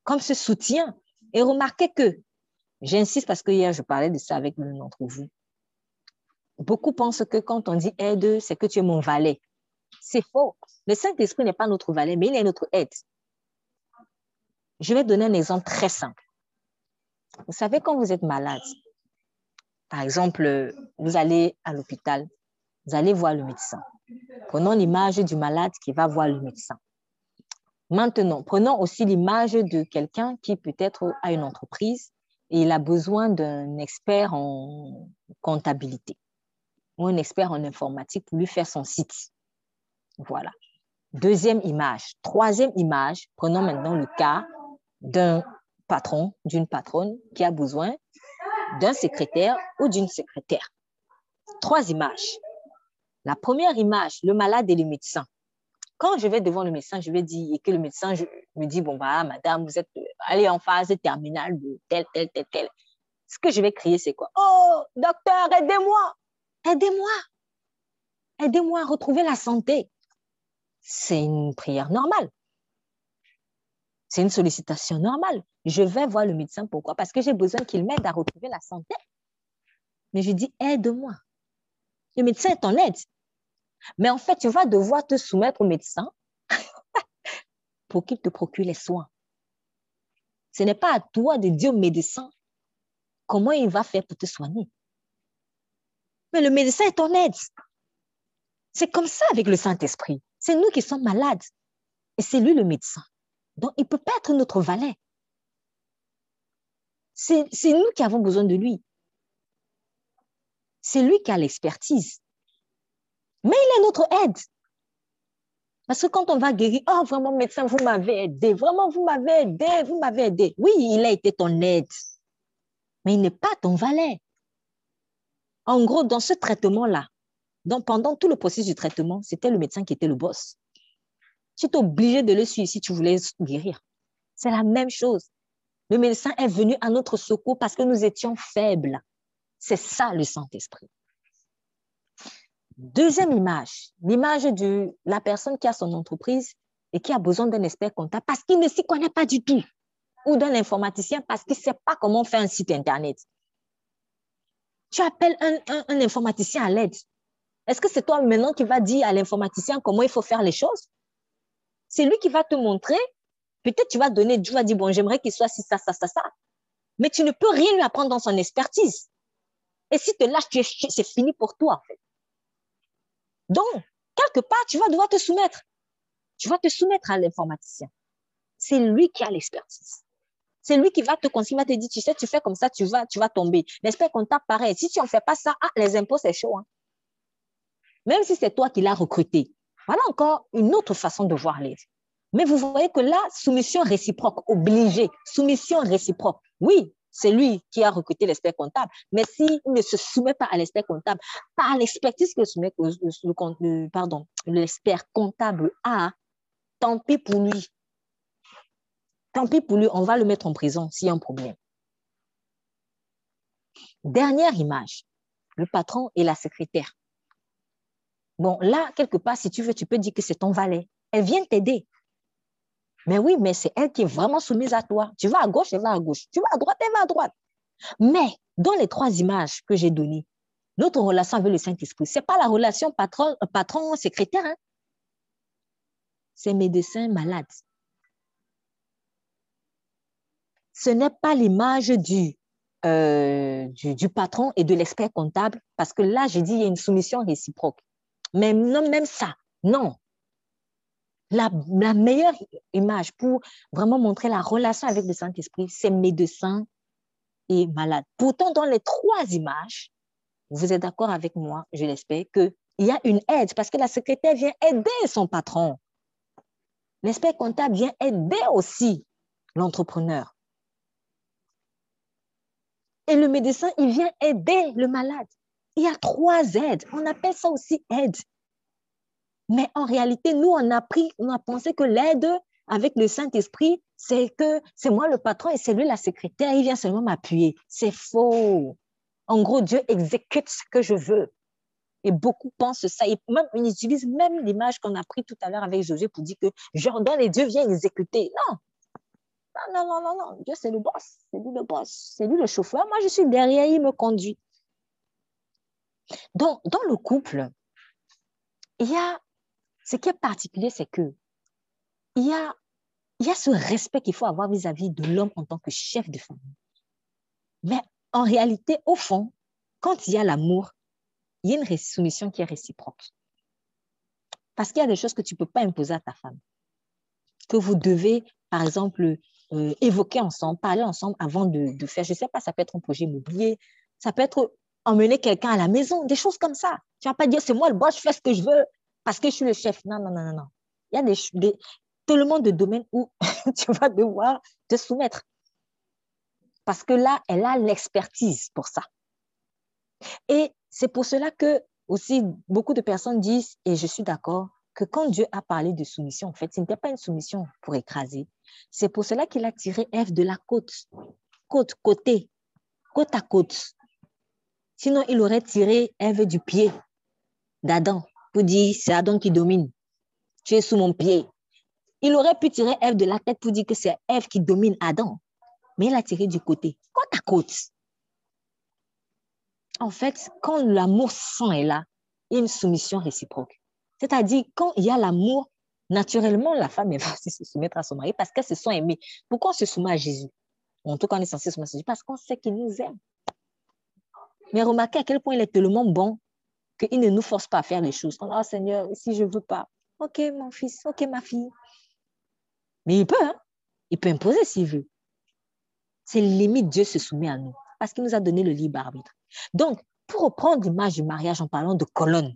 Speaker 1: comme ce soutien. Et remarquez que, j'insiste parce que hier je parlais de ça avec l'un d'entre vous. Beaucoup pensent que quand on dit aide, c'est que tu es mon valet. C'est faux. Le Saint-Esprit n'est pas notre valet, mais il est notre aide. Je vais donner un exemple très simple. Vous savez, quand vous êtes malade, par exemple, vous allez à l'hôpital, Vous allez voir le médecin. Prenons l'image du malade qui va voir le médecin. Maintenant, prenons aussi l'image de quelqu'un qui peut-être a une entreprise et il a besoin d'un expert en comptabilité ou un expert en informatique pour lui faire son site. Voilà. Deuxième image. Troisième image, prenons maintenant le cas d'un patron, d'une patronne qui a besoin d'un secrétaire ou d'une secrétaire. Trois images. La première image, le malade et le médecin. Quand je vais devant le médecin, je vais dire, et que le médecin me dit, bon, bah, madame, vous êtes allez en phase terminale de tel, tel, tel, tel. Ce que je vais crier, c'est quoi? Oh, docteur, aidez-moi! Aidez-moi! Aidez-moi à retrouver la santé. C'est une prière normale. C'est une sollicitation normale. Je vais voir le médecin. Pourquoi? Parce que j'ai besoin qu'il m'aide à retrouver la santé. Mais je dis, aide-moi. Le médecin est en aide. Mais en fait, tu vas devoir te soumettre au médecin pour qu'il te procure les soins. Ce n'est pas à toi de dire au médecin comment il va faire pour te soigner. Mais le médecin est en aide. C'est comme ça avec le Saint-Esprit. C'est nous qui sommes malades. Et c'est lui le médecin. Donc, il ne peut pas être notre valet. C'est nous qui avons besoin de lui. C'est lui qui a l'expertise. Mais il est notre aide. Parce que quand on va guérir, oh vraiment médecin, vous m'avez aidé, vraiment vous m'avez aidé, vous m'avez aidé. Oui, il a été ton aide, mais il n'est pas ton valet. En gros, dans ce traitement-là, pendant tout le processus du traitement, c'était le médecin qui était le boss. Tu es obligé de le suivre si tu voulais guérir. C'est la même chose. Le médecin est venu à notre secours parce que nous étions faibles. C'est ça le Saint-Esprit. Deuxième image, l'image de la personne qui a son entreprise et qui a besoin d'un expert comptable parce qu'il ne s'y connaît pas du tout, ou d'un informaticien parce qu'il ne sait pas comment faire un site Internet. Tu appelles un, informaticien à l'aide. Est-ce que c'est toi maintenant qui vas dire à l'informaticien comment il faut faire les choses? C'est lui qui va te montrer. Peut-être tu vas donner, tu vas dire, bon, j'aimerais qu'il soit si ça, ça, ça, ça. Mais tu ne peux rien lui apprendre dans son expertise. Et si tu te lâches, c'est fini pour toi, en fait. Donc, quelque part, tu vas devoir te soumettre. Tu vas te soumettre à l'informaticien. C'est lui qui a l'expertise. C'est lui qui va te conseiller, te dire, tu sais, tu fais comme ça, tu vas, tu vas tomber. L'expert comptable, pareil. Si tu n'en fais pas ça, ah, les impôts, c'est chaud. Hein. Même si c'est toi qui l'as recruté. Voilà encore une autre façon de voir les. Mais vous voyez que là, soumission réciproque, obligée, soumission réciproque. Oui, c'est lui qui a recruté l'expert comptable. Mais s'il ne se soumet pas à l'expert comptable, par l'expertise que le, pardon, l'expert comptable a, tant pis pour lui. Tant pis pour lui, on va le mettre en prison s'il y a un problème. Dernière image, le patron et la secrétaire. Bon, là, quelque part, si tu veux, tu peux dire que c'est ton valet. Elle vient t'aider. Mais oui, mais c'est elle qui est vraiment soumise à toi. Tu vas à gauche, elle va à gauche. Tu vas à droite, elle va à droite. Mais dans les trois images que j'ai données, notre relation avec le Saint-Esprit, ce n'est pas la relation patron-secrétaire. Hein. C'est médecin malade. Ce n'est pas l'image du, euh, du, du, patron et de l'expert comptable, parce que là, je dis, il y a une soumission réciproque. Mais non, même ça, non la, meilleure image pour vraiment montrer la relation avec le Saint-Esprit, c'est médecin et malade. Pourtant, dans les trois images, vous êtes d'accord avec moi, je l'espère, qu'il y a une aide parce que la secrétaire vient aider son patron. L'expert comptable vient aider aussi l'entrepreneur. Et le médecin, il vient aider le malade. Il y a trois aides. On appelle ça aussi aide. Mais en réalité, nous, on a pris, on a pensé que l'aide avec le Saint-Esprit, c'est que c'est moi le patron et c'est lui la secrétaire, il vient seulement m'appuyer. C'est faux. En gros, Dieu exécute ce que je veux. Et beaucoup pensent ça. Et même, ils utilisent même l'image qu'on a pris tout à l'heure avec Josué pour dire que j'ordonne et Dieu vient exécuter. Non. Non, non, non, non, Dieu, c'est le boss. C'est lui le boss. C'est lui le chauffeur. Moi, je suis derrière, il me conduit. Donc, dans le couple, il y a ce qui est particulier, c'est que il y a, il y a ce respect qu'il faut avoir vis-à-vis de l'homme en tant que chef de famille. Mais en réalité, au fond, quand il y a l'amour, il y a une soumission qui est réciproque. Parce qu'il y a des choses que tu ne peux pas imposer à ta femme. Que vous devez, par exemple, euh, évoquer ensemble, parler ensemble avant de, faire. Je ne sais pas, ça peut être un projet immobilier, ça peut être emmener quelqu'un à la maison, des choses comme ça. Tu ne vas pas dire, c'est moi le boss, je fais ce que je veux parce que je suis le chef. Non, non, non, non. Il y a des, tellement de domaines où tu vas devoir te soumettre. Parce que là, elle a l'expertise pour ça. Et c'est pour cela que aussi beaucoup de personnes disent, et je suis d'accord, que quand Dieu a parlé de soumission, en fait, ce n'était pas une soumission pour écraser. C'est pour cela qu'il a tiré Ève de la côte, côte, côté, côte à côte. Sinon, il aurait tiré Ève du pied d'Adam pour dire, c'est Adam qui domine. Tu es sous mon pied. Il aurait pu tirer Ève de la tête pour dire que c'est Ève qui domine Adam mais il a tiré du côté, côte à côte. En fait, quand l'amour saint est là, il y a une soumission réciproque. C'est-à-dire, quand il y a l'amour, naturellement, la femme va se soumettre à son mari parce qu'elle se sent aimée. Pourquoi on se soumet à Jésus? En tout cas, on est censé se soumettre à Jésus parce qu'on sait qu'il nous aime. Mais remarquez à quel point il est tellement bon qu'il ne nous force pas à faire les choses. Oh Seigneur, si je ne veux pas, ok mon fils, ok ma fille. Mais il peut, hein? il peut imposer s'il veut c'est limite Dieu se soumet à nous parce qu'il nous a donné le libre arbitre. Donc, pour reprendre l'image du mariage en parlant de colonne,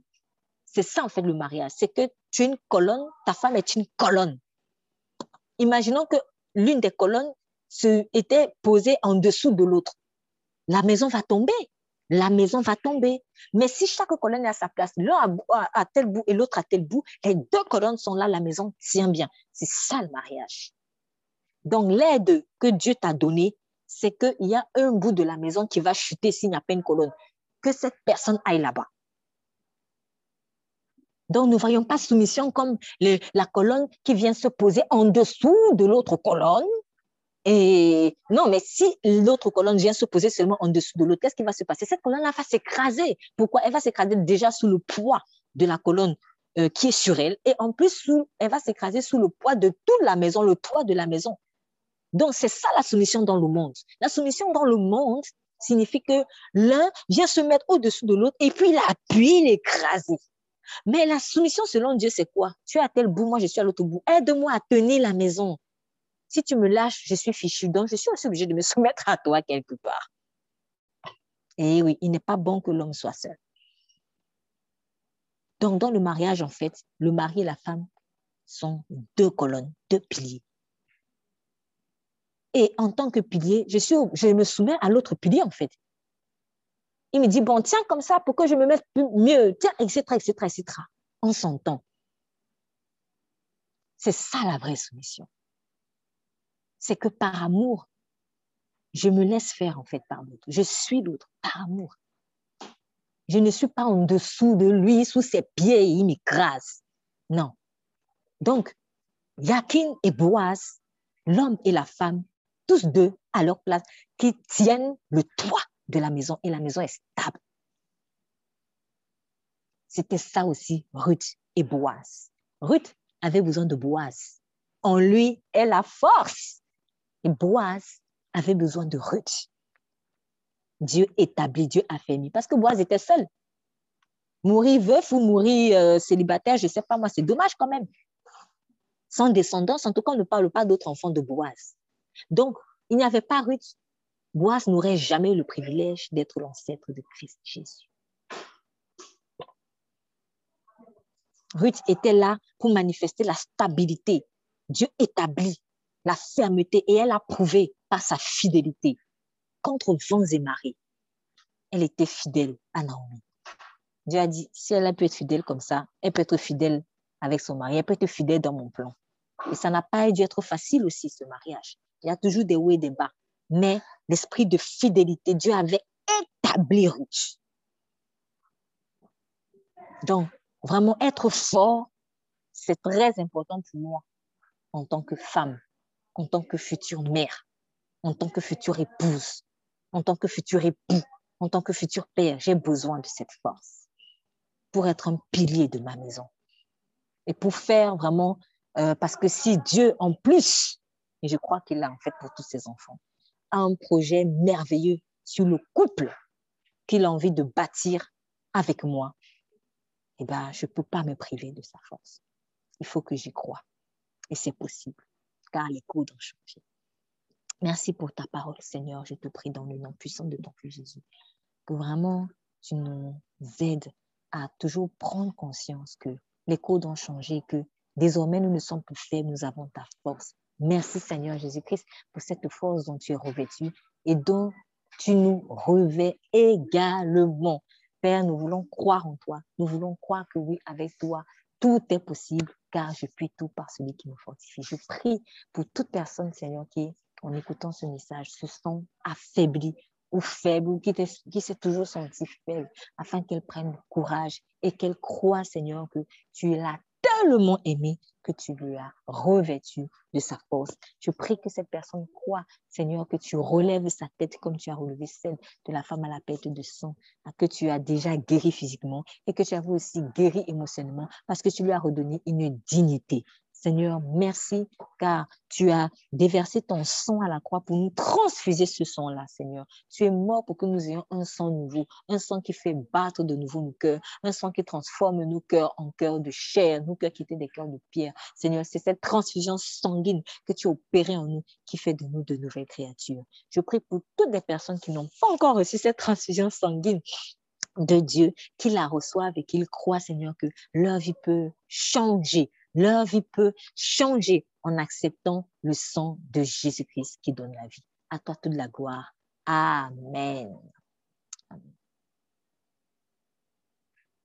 Speaker 1: c'est ça en fait le mariage, c'est que tu es une colonne, ta femme est une colonne. Imaginons que l'une des colonnes se, était posée en dessous de l'autre. La maison va tomber. La maison va tomber. Mais si chaque colonne est à sa place, l'un à, tel bout et l'autre à tel bout, les deux colonnes sont là, la maison tient bien. C'est ça le mariage. Donc l'aide que Dieu t'a donnée, c'est qu'il y a un bout de la maison qui va chuter s'il n'y a pas une colonne. Que cette personne aille là-bas. Donc, ne voyons pas soumission comme la colonne qui vient se poser en dessous de l'autre colonne. Et non, mais si l'autre colonne vient se poser seulement en dessous de l'autre, qu'est-ce qui va se passer? Cette colonne-là va s'écraser. Pourquoi? Elle va s'écraser déjà sous le poids de la colonne euh, qui est sur elle. Et en plus, elle va s'écraser sous le poids de toute la maison, le toit de la maison. Donc, c'est ça la soumission dans le monde. La soumission dans le monde signifie que l'un vient se mettre au-dessus de l'autre et puis il appuie, l'écraser. Mais la soumission selon Dieu, c'est quoi? Tu es à tel bout, moi je suis à l'autre bout. Aide-moi à tenir la maison. Si tu me lâches, je suis fichu. Donc, je suis aussi obligé de me soumettre à toi quelque part. Et oui, il n'est pas bon que l'homme soit seul. Donc, dans le mariage, en fait, le mari et la femme sont deux colonnes, deux piliers. Et en tant que pilier, je, suis, je me soumets à l'autre pilier, en fait. Il me dit, bon, tiens comme ça pour que je me mette mieux, tiens, etc., etc., etc. On s'entend. C'est ça la vraie soumission. C'est que par amour, je me laisse faire, en fait, par l'autre. Je suis l'autre, par amour. Je ne suis pas en dessous de lui, sous ses pieds, il m'écrase. Non. Donc, Yakin et Boaz, l'homme et la femme, tous deux à leur place, qui tiennent le toit de la maison et la maison est stable. C'était ça aussi Ruth et Boaz. Ruth avait besoin de Boaz. En lui est la force. Et Boaz avait besoin de Ruth. Dieu établit, Dieu affermit. Parce que Boaz était seul. Mourir veuf ou mourir euh, célibataire, je ne sais pas moi, c'est dommage quand même. Sans descendance, en tout cas, on ne parle pas d'autres enfants de Boaz. Donc, il n'y avait pas Ruth. Boaz n'aurait jamais le privilège d'être l'ancêtre de Christ Jésus. Ruth était là pour manifester la stabilité. Dieu établit la fermeté et elle a prouvé par sa fidélité contre vents et marées. Elle était fidèle à Naomi. Dieu a dit, si elle peut être fidèle comme ça, elle peut être fidèle avec son mari, elle peut être fidèle dans mon plan. Et ça n'a pas dû être facile aussi, ce mariage. Il y a toujours des hauts et des bas. Mais l'esprit de fidélité, Dieu avait établi Ruth. Donc, vraiment être fort, c'est très important pour moi en tant que femme, en tant que future mère, en tant que future épouse, en tant que futur époux, en tant que futur père. J'ai besoin de cette force pour être un pilier de ma maison et pour faire vraiment, euh, parce que si Dieu, en plus, et je crois qu'il l'a en fait pour tous ses enfants, un projet merveilleux sur le couple qu'il a envie de bâtir avec moi, eh ben, je ne peux pas me priver de sa force. Il faut que j'y croie. Et c'est possible, car les coudes ont changé. Merci pour ta parole, Seigneur. Je te prie dans le nom puissant de ton Fils Jésus. Que vraiment tu nous aides à toujours prendre conscience que les codes ont changé, que désormais nous ne sommes plus faibles, nous avons ta force. Merci Seigneur Jésus-Christ pour cette force dont tu es revêtu et dont tu nous revêts également. Père, nous voulons croire en toi. Nous voulons croire que oui, avec toi, tout est possible, car je puis tout par celui qui me fortifie. Je prie pour toute personne, Seigneur, qui, en écoutant ce message, se sent affaiblie ou faible, ou qui, qui s'est toujours senti faible, afin qu'elle prenne courage et qu'elle croit, Seigneur, que tu es là tellement aimé que tu lui as revêtu de sa force. Je prie que cette personne croit, Seigneur, que tu relèves sa tête comme tu as relevé celle de la femme à la perte de sang, que tu as déjà guéri physiquement et que tu as aussi guéri émotionnellement parce que tu lui as redonné une dignité. Seigneur, merci car tu as déversé ton sang à la croix pour nous transfuser ce sang-là, Seigneur. Tu es mort pour que nous ayons un sang nouveau, un sang qui fait battre de nouveau nos cœurs, un sang qui transforme nos cœurs en cœurs de chair, nos cœurs qui étaient des cœurs de pierre. Seigneur, c'est cette transfusion sanguine que tu as opérée en nous qui fait de nous de nouvelles créatures. Je prie pour toutes les personnes qui n'ont pas encore reçu cette transfusion sanguine de Dieu, qu'ils la reçoivent et qu'ils croient, Seigneur, que leur vie peut changer leur vie peut changer en acceptant le sang de Jésus-Christ qui donne la vie. À toi toute la gloire. Amen. Amen.